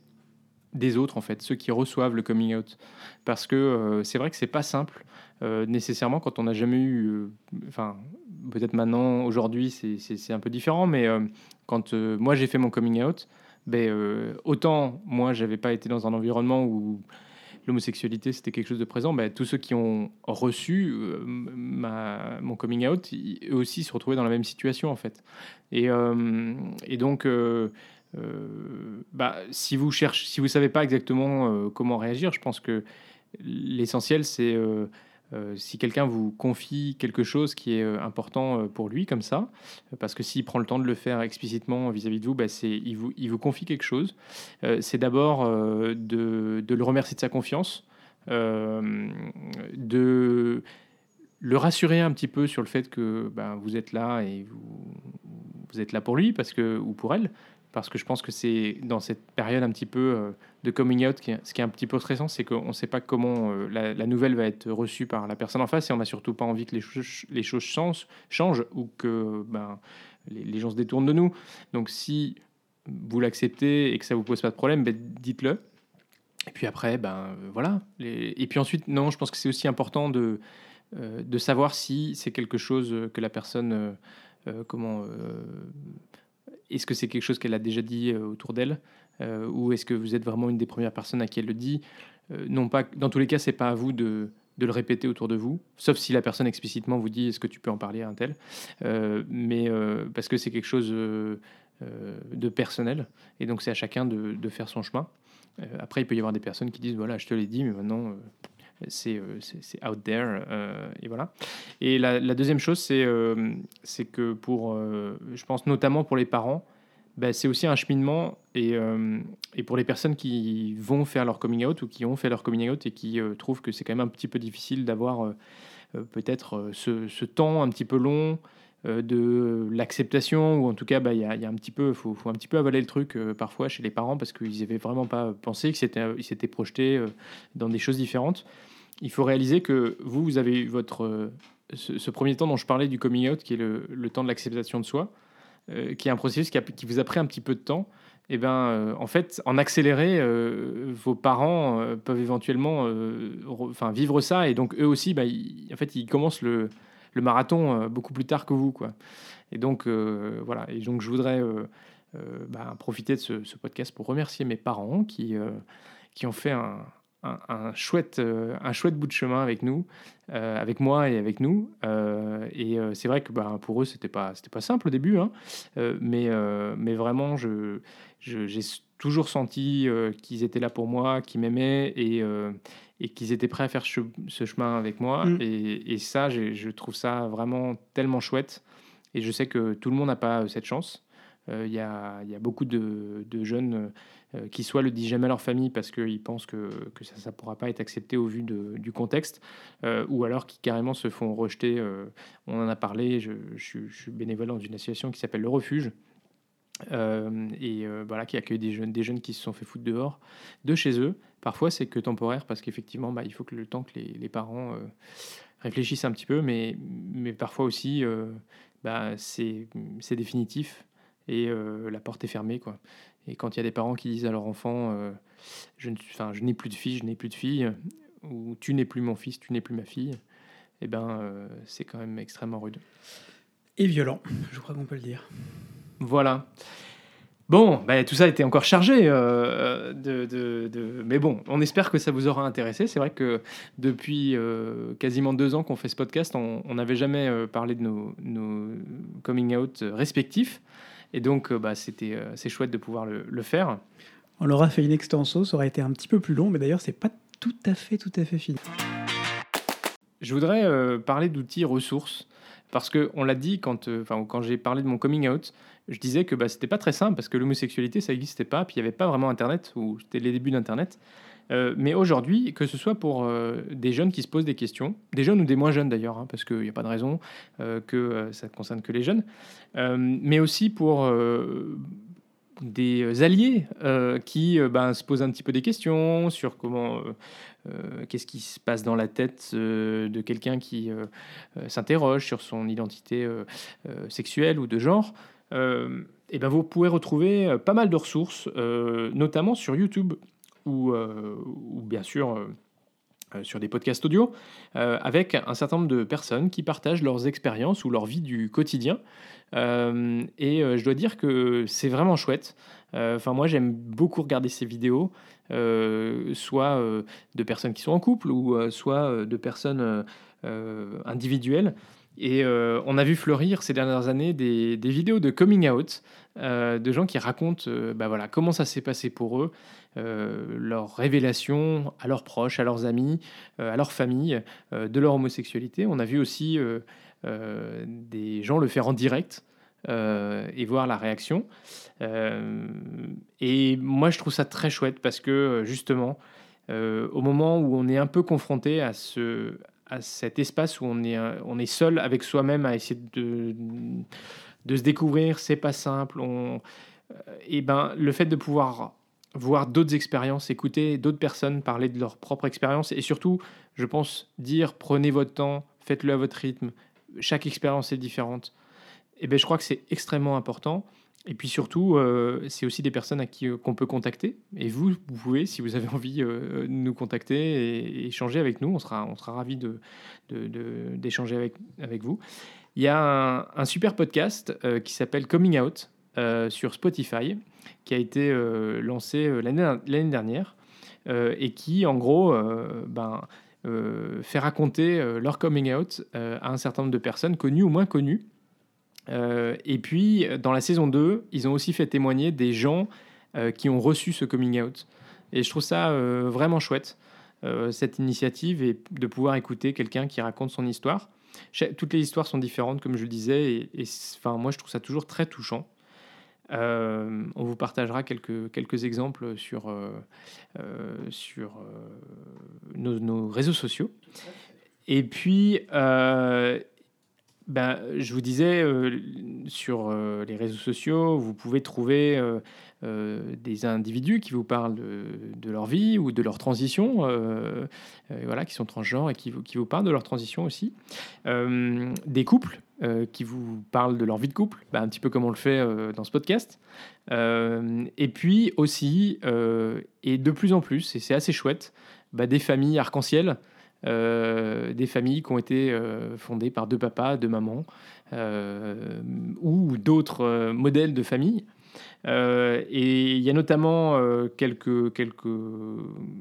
des autres, en fait, ceux qui reçoivent le coming out. Parce que c'est vrai que c'est pas simple, nécessairement, quand on n'a jamais eu. Enfin, peut-être maintenant, aujourd'hui, c'est un peu différent, mais quand moi j'ai fait mon coming out, ben, autant moi, j'avais pas été dans un environnement où l'homosexualité c'était quelque chose de présent, ben, tous ceux qui ont reçu ma, mon coming out, eux aussi se retrouvaient dans la même situation en fait. Et, et donc, bah, si vous cherchez, si vous savez pas exactement comment réagir, je pense que l'essentiel c'est euh, si quelqu'un vous confie quelque chose qui est euh, important euh, pour lui, comme ça, parce que s'il prend le temps de le faire explicitement vis-à-vis de vous, bah, c'est, il, vous, confie quelque chose. c'est d'abord de, le remercier de sa confiance, de le rassurer un petit peu sur le fait que ben, vous êtes là et vous, vous êtes là pour lui parce que, ou pour elle, parce que je pense que c'est dans cette période un petit peu euh, de coming out, ce qui est un petit peu stressant, c'est qu'on ne sait pas comment euh, la, nouvelle va être reçue par la personne en face et on n'a surtout pas envie que les, choses, changent, ou que ben, les, gens se détournent de nous. Donc si vous l'acceptez et que ça vous pose pas de problème, ben, dites-le. Et puis après, ben voilà. Et puis ensuite, non, je pense que c'est aussi important de, euh, de savoir si c'est quelque chose que la personne, comment est-ce que c'est quelque chose qu'elle a déjà dit euh, autour d'elle euh, ou est-ce que vous êtes vraiment une des premières personnes à qui elle le dit? Euh, Non pas, dans tous les cas, c'est pas à vous de, de, le répéter autour de vous, sauf si la personne explicitement vous dit est-ce que tu peux en parler à un tel, mais parce que c'est quelque chose de personnel et donc c'est à chacun de, de, faire son chemin. après, il peut y avoir des personnes qui disent voilà, je te l'ai dit, mais maintenant c'est out there et voilà. Et la, deuxième chose, c'est c'est que pour, je pense notamment pour les parents, ben, c'est aussi un cheminement et, et, pour les personnes qui vont faire leur coming out ou qui ont fait leur coming out et qui trouvent que c'est quand même un petit peu difficile d'avoir peut-être ce, ce, temps un petit peu long de l'acceptation ou en tout cas bah, il y, a, y, a un petit peu faut, faut, un petit peu avaler le truc parfois chez les parents parce qu'ils n'avaient vraiment pas pensé que c'était ils s'étaient projetés dans des choses différentes il faut réaliser que vous, vous avez eu votre, euh, ce, premier temps dont je parlais du coming out, qui est le, le temps de l'acceptation de soi, euh, qui est un processus qui, vous a pris un petit peu de temps. Eh ben, euh, en fait, en accéléré, vos parents peuvent éventuellement vivre ça. Et donc, eux aussi, bah, en fait, ils commencent le, le marathon beaucoup plus tard que vous. Quoi. Et donc, voilà. Et donc, je voudrais bah, profiter de ce, podcast pour remercier mes parents qui, qui ont fait un, un, chouette, euh, un chouette bout de chemin avec nous, euh, avec moi et avec nous. Euh, et c'est vrai que bah, pour eux, c'était pas, c'était pas simple au début, hein. mais, mais vraiment, je, j'ai toujours senti qu'ils étaient là pour moi, qu'ils m'aimaient et, et qu'ils étaient prêts à faire ce chemin avec moi. Mm. Et, et, ça, je trouve ça vraiment tellement chouette. Et je sais que tout le monde n'a pas cette chance. Il y, a, y, a, beaucoup de, de jeunes euh, qui soit le disent jamais à leur famille parce qu'ils pensent que, que ça ne pourra pas être accepté au vu de, du contexte, euh, ou alors qui carrément se font rejeter. Euh, on en a parlé, je, je, suis bénévole dans une association qui s'appelle Le Refuge. Et voilà, qui accueille des jeunes, des jeunes qui se sont fait foutre dehors de chez eux. Parfois, c'est que temporaire parce qu'effectivement, bah, il faut que le temps que les, parents réfléchissent un petit peu, mais, mais parfois aussi, bah, c'est définitif et la porte est fermée. Quoi. Et quand il y a des parents qui disent à leur enfant euh, je, n'ai plus de fille, je n'ai plus de fille, ou tu n'es plus mon fils, tu n'es plus ma fille, eh ben, euh, c'est quand même extrêmement rude. Et violent, je crois qu'on peut le dire. Voilà. Bon, bah, tout ça a été encore chargé. Euh, de, de, Mais bon, on espère que ça vous aura intéressé. C'est vrai que depuis quasiment deux ans qu'on fait ce podcast, on n'avait jamais parlé de nos, nos, coming out respectifs. Et donc, euh, bah, c'était, euh, c'est chouette de pouvoir le, faire. On l'aura fait une extenso, ça aurait été un petit peu plus long, mais d'ailleurs, c'est pas tout à fait, tout à fait fini. je voudrais euh, parler d'outils ressources. Parce qu'on l'a dit quand, euh, quand j'ai parlé de mon coming out, je disais que bah, c'était pas très simple parce que l'homosexualité, ça n'existait pas, puis il n'y avait pas vraiment Internet, ou c'était les débuts d'Internet. Euh, mais aujourd'hui, que ce soit pour euh, des jeunes qui se posent des questions, des jeunes ou des moins jeunes d'ailleurs, hein, parce qu'il n'y a pas de raison euh, que ça ne concerne que les jeunes, mais aussi pour des alliés qui ben, se posent un petit peu des questions sur comment, qu'est-ce qui se passe dans la tête de quelqu'un qui s'interroge sur son identité sexuelle ou de genre. Et ben vous pouvez retrouver pas mal de ressources, notamment sur YouTube ou, euh, bien sûr euh, euh, sur des podcasts audio, avec un certain nombre de personnes qui partagent leurs expériences ou leur vie du quotidien. et je dois dire que c'est vraiment chouette. Enfin, moi, j'aime beaucoup regarder ces vidéos, soit de personnes qui sont en couple ou soit de personnes individuelles. Et on a vu fleurir ces dernières années des, vidéos de coming out, de gens qui racontent bah voilà, comment ça s'est passé pour eux, euh, leurs révélations à leurs proches, à leurs amis, euh, à leur famille euh, de leur homosexualité. On a vu aussi des gens le faire en direct. et voir la réaction. et moi, je trouve ça très chouette parce que justement, au moment où on est un peu confronté à, ce, à cet espace où on est, on est seul avec soi-même à essayer de, de se découvrir, c'est pas simple. On, et ben, le fait de pouvoir voir d'autres expériences, écouter d'autres personnes parler de leur propre expérience et surtout, je pense, dire prenez votre temps, faites-le à votre rythme, chaque expérience est différente. Et eh ben, je crois que c'est extrêmement important. Et puis surtout, euh, c'est aussi des personnes à qui euh, qu'on peut contacter. Et vous, vous pouvez, si vous avez envie, euh, nous contacter et, échanger avec nous. On sera, on sera ravis de, d'échanger avec, avec vous. Il y a un, un super podcast qui s'appelle Coming Out sur Spotify qui a été euh, lancé euh, l'année dernière euh, et qui, en gros, ben, fait raconter leur coming out à un certain nombre de personnes connues ou moins connues. Et puis, dans la saison 2, ils ont aussi fait témoigner des gens qui ont reçu ce coming out. Et je trouve ça vraiment chouette, cette initiative, et de pouvoir écouter quelqu'un qui raconte son histoire. Toutes les histoires sont différentes, comme je le disais, et, moi je trouve ça toujours très touchant. Euh, on vous partagera quelques, quelques exemples sur, euh, euh, sur nos, réseaux sociaux. Et puis, ben, je vous disais, sur les réseaux sociaux, vous pouvez trouver euh, des individus qui vous parlent de, leur vie ou de leur transition, euh, euh, voilà, qui sont transgenres et qui, qui, vous parlent de leur transition aussi. des couples qui vous parlent de leur vie de couple, bah, un petit peu comme on le fait dans ce podcast. et puis aussi, et de plus en plus, et c'est assez chouette, bah, des familles arc-en-ciel. Des familles qui ont été fondées par deux papas, deux mamans, ou d'autres modèles de famille. Euh, et il y a notamment euh, quelques, quelques,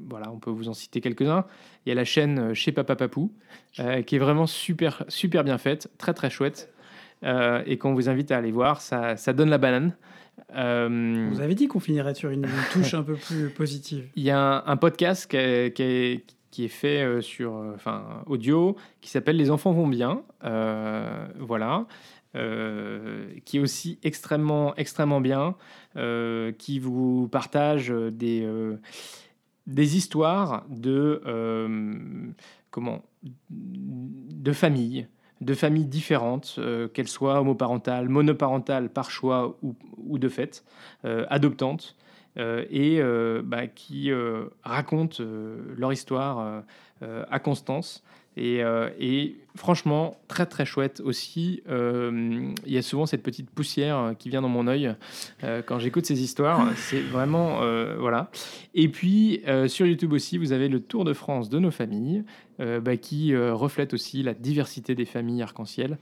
voilà, on peut vous en citer quelques-uns. Il y a la chaîne euh, Chez Papa Papou, qui est vraiment super, super bien faite, très très chouette, et qu'on vous invite à aller voir. Ça, ça donne la banane. Vous avez dit qu'on finirait sur une, touche un peu plus positive. Il y a un, podcast qui est, qui est, qui est fait sur, enfin, audio, qui s'appelle Les enfants vont bien. voilà. Euh, qui est aussi extrêmement, extrêmement bien, euh, qui vous partage des, euh, des histoires de, comment, de familles, de familles différentes, qu'elles soient homoparentales, monoparentales par choix ou, ou de fait, adoptantes, et bah, qui racontent leur histoire à Constance. Euh, et, franchement, très très chouette aussi. Euh, il y a souvent cette petite poussière euh, qui vient dans mon œil quand j'écoute ces histoires. C'est vraiment voilà. Et puis sur YouTube aussi, vous avez le Tour de France de nos familles, bah, qui reflète aussi la diversité des familles arc-en-ciel.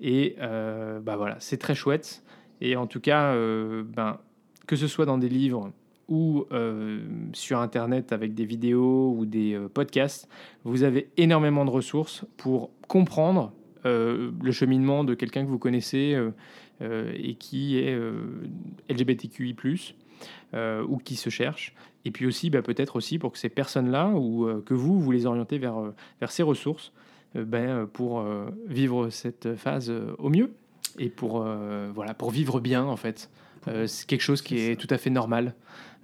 Et bah voilà, c'est très chouette. Et en tout cas, ben, que ce soit dans des livres ou euh, sur Internet avec des vidéos ou des euh, podcasts, vous avez énormément de ressources pour comprendre euh, le cheminement de quelqu'un que vous connaissez et qui est LGBTQI+, ou qui se cherche. Et puis aussi, bah, peut-être aussi pour que ces personnes-là, ou que vous, vous les orientez vers, vers ces ressources, ben, pour vivre cette phase au mieux et pour, voilà, pour vivre bien en fait. C'est quelque chose qui est, tout à fait normal.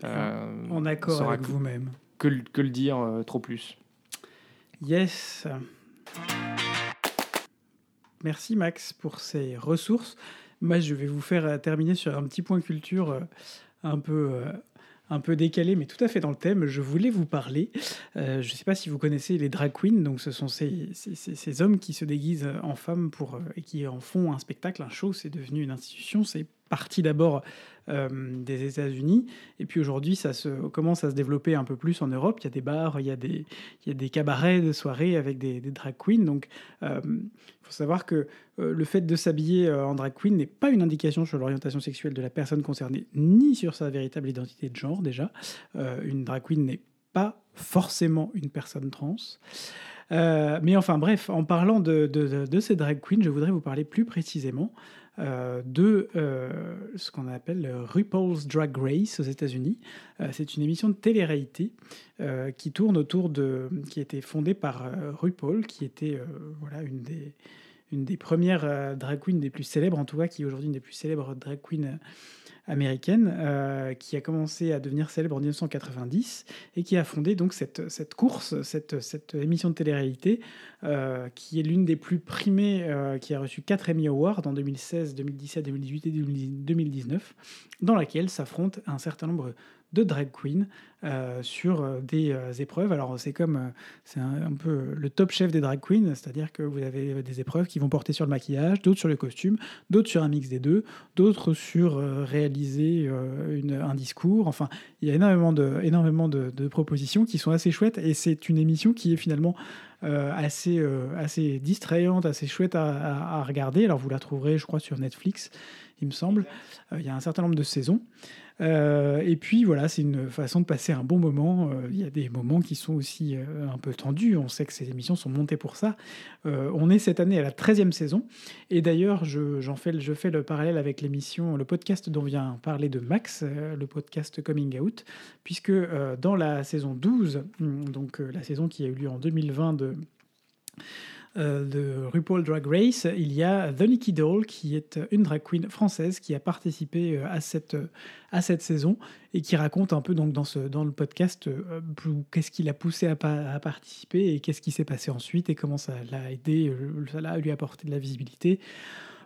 en accord avec vous-même. Que, que, le dire trop plus. Yes. Merci Max pour ces ressources. Moi, je vais vous faire terminer sur un petit point culture un peu un peu décalé, mais tout à fait dans le thème, je voulais vous parler. Euh, je ne sais pas si vous connaissez les drag queens, donc ce sont ces, ces, hommes qui se déguisent en femmes pour, euh, et qui en font un spectacle, un show, c'est devenu une institution, c'est parti d'abord euh, des États-Unis. Et puis aujourd'hui, ça se, commence à se développer un peu plus en Europe. Il y a des bars, il y a des, il y a des cabarets de soirée avec des, drag queens. Donc faut savoir que euh, le fait de s'habiller en drag queen n'est pas une indication sur l'orientation sexuelle de la personne concernée, ni sur sa véritable identité de genre déjà. une drag queen n'est pas forcément une personne trans. mais enfin bref, en parlant de, de, de, ces drag queens, je voudrais vous parler plus précisément euh, de euh, ce qu'on appelle RuPaul's Drag Race aux États-Unis. Euh, c'est une émission de télé-réalité qui tourne autour de, qui a été fondée par RuPaul, qui était voilà une des une des premières drag queens des plus célèbres, en tout cas qui est aujourd'hui une des plus célèbres drag queens américaine euh, qui a commencé à devenir célèbre en 1990 et qui a fondé donc cette, cette course, cette, cette émission de télé-réalité euh, qui est l'une des plus primées, euh, qui a reçu 4 Emmy Awards en 2016, 2017, 2018 et 2019, dans laquelle s'affrontent un certain nombre de drag queen euh, sur euh, des euh, épreuves. Alors c'est comme c'est un, peu le top chef des drag queens, c'est-à-dire que vous avez des épreuves qui vont porter sur le maquillage, d'autres sur le costume, d'autres sur un mix des deux, d'autres sur réaliser une, un discours. Enfin, il y a énormément de énormément de, propositions qui sont assez chouettes et c'est une émission qui est finalement assez, assez distrayante, assez chouette à, à, regarder. Alors vous la trouverez, je crois, sur Netflix, il me semble. il y a un certain nombre de saisons. Euh, et puis voilà, c'est une façon de passer un bon moment. Euh, il y a des moments qui sont aussi euh, un peu tendus. On sait que ces émissions sont montées pour ça. on est cette année à la 13e saison. Et d'ailleurs, je, fais, je fais le parallèle avec l'émission, le podcast dont vient parler de Max, le podcast Coming Out, puisque dans la saison 12, donc la saison qui a eu lieu en 2020 de de RuPaul Drag Race, il y a The Nikki Doll, qui est une drag queen française qui a participé euh, à cette, à cette saison et qui raconte un peu donc dans, ce, dans le podcast euh, qu'est-ce qui l'a poussé à, à, participer et qu'est-ce qui s'est passé ensuite et comment ça l'a aidé, ça l'a lui apporté de la visibilité.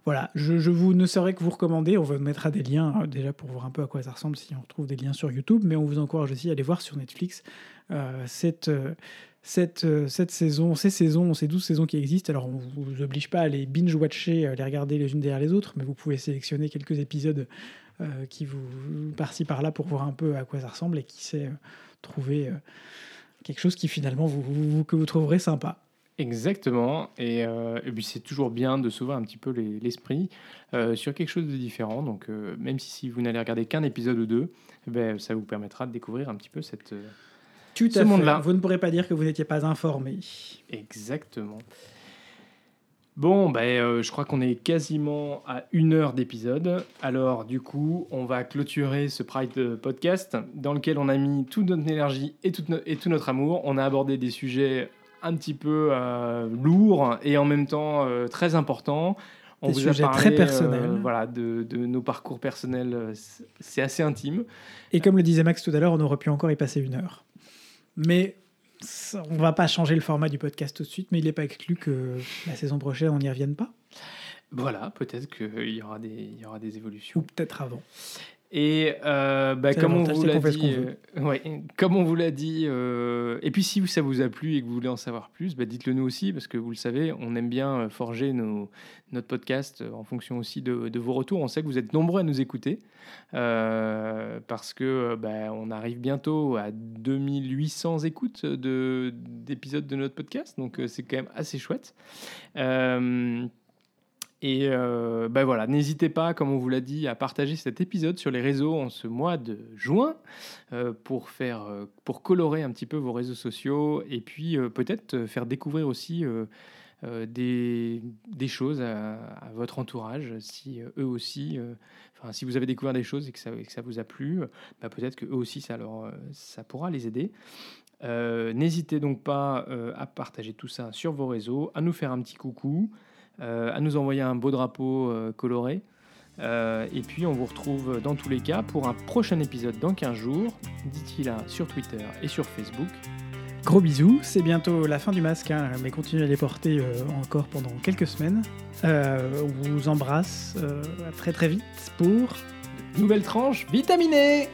Voilà, je, je, vous ne saurais que vous recommander. On vous mettra des liens déjà pour voir un peu à quoi ça ressemble si on retrouve des liens sur YouTube, mais on vous encourage aussi à aller voir sur Netflix cette, cette, euh, cette saison, ces saisons, ces 12 saisons qui existent. Alors, on ne vous oblige pas à les binge-watcher, à les regarder les unes derrière les autres, mais vous pouvez sélectionner quelques épisodes euh, qui vous, par-ci par-là, pour voir un peu à quoi ça ressemble et qui sait euh, trouver quelque chose qui finalement vous, que vous trouverez sympa. Exactement, et, puis c'est toujours bien de s'ouvrir un petit peu l'esprit sur quelque chose de différent. Donc, même si, vous n'allez regarder qu'un épisode ou deux, ben, ça vous permettra de découvrir un petit peu cette tout ce monde-là. Vous ne pourrez pas dire que vous n'étiez pas informé. Exactement. Bon, ben, euh, je crois qu'on est quasiment à une heure d'épisode. Alors, du coup, on va clôturer ce Pride podcast dans lequel on a mis toute notre énergie et, et tout notre amour. On a abordé des sujets un petit peu euh, lourds et en même temps euh, très importants. On des vous sujets a parlé, très personnels. voilà, de, de, nos parcours personnels. C'est assez intime. Et comme le disait Max tout à l'heure, on aurait pu encore y passer une heure. Mais on va pas changer le format du podcast tout de suite, mais il n'est pas exclu que la saison prochaine, on n'y revienne pas. Voilà, peut-être qu'il y, aura des, il y aura des évolutions. Ou peut-être avant. Et euh, bah, comme, on vous l'a dit, euh, comme on vous l'a dit, euh, et puis si ça vous a plu et que vous voulez en savoir plus, bah, dites-le nous aussi, parce que vous le savez, on aime bien forger nos, notre podcast en fonction aussi de, de, vos retours. On sait que vous êtes nombreux à nous écouter, parce que bah, on arrive bientôt à 2800 écoutes d'épisodes de, de, notre podcast, donc c'est quand même assez chouette. Et euh, ben voilà, n'hésitez pas, comme on vous l'a dit, à partager cet épisode sur les réseaux en ce mois de juin euh, pour, faire, euh, pour colorer un petit peu vos réseaux sociaux et puis peut-être faire découvrir aussi des, choses à, votre entourage si eux aussi, enfin si vous avez découvert des choses et que ça, que ça vous a plu, bah, peut-être que eux aussi ça, leur, ça pourra les aider. N'hésitez donc pas à partager tout ça sur vos réseaux, à nous faire un petit coucou, à nous envoyer un beau drapeau euh, coloré. Euh, et puis on vous retrouve dans tous les cas pour un prochain épisode dans 15 jours. D'ici là sur Twitter et sur Facebook. Gros bisous, c'est bientôt la fin du masque, hein, mais continuez à les porter euh, encore pendant quelques semaines. Euh, on vous embrasse euh, à très très vite pour Nouvelle tranche vitaminée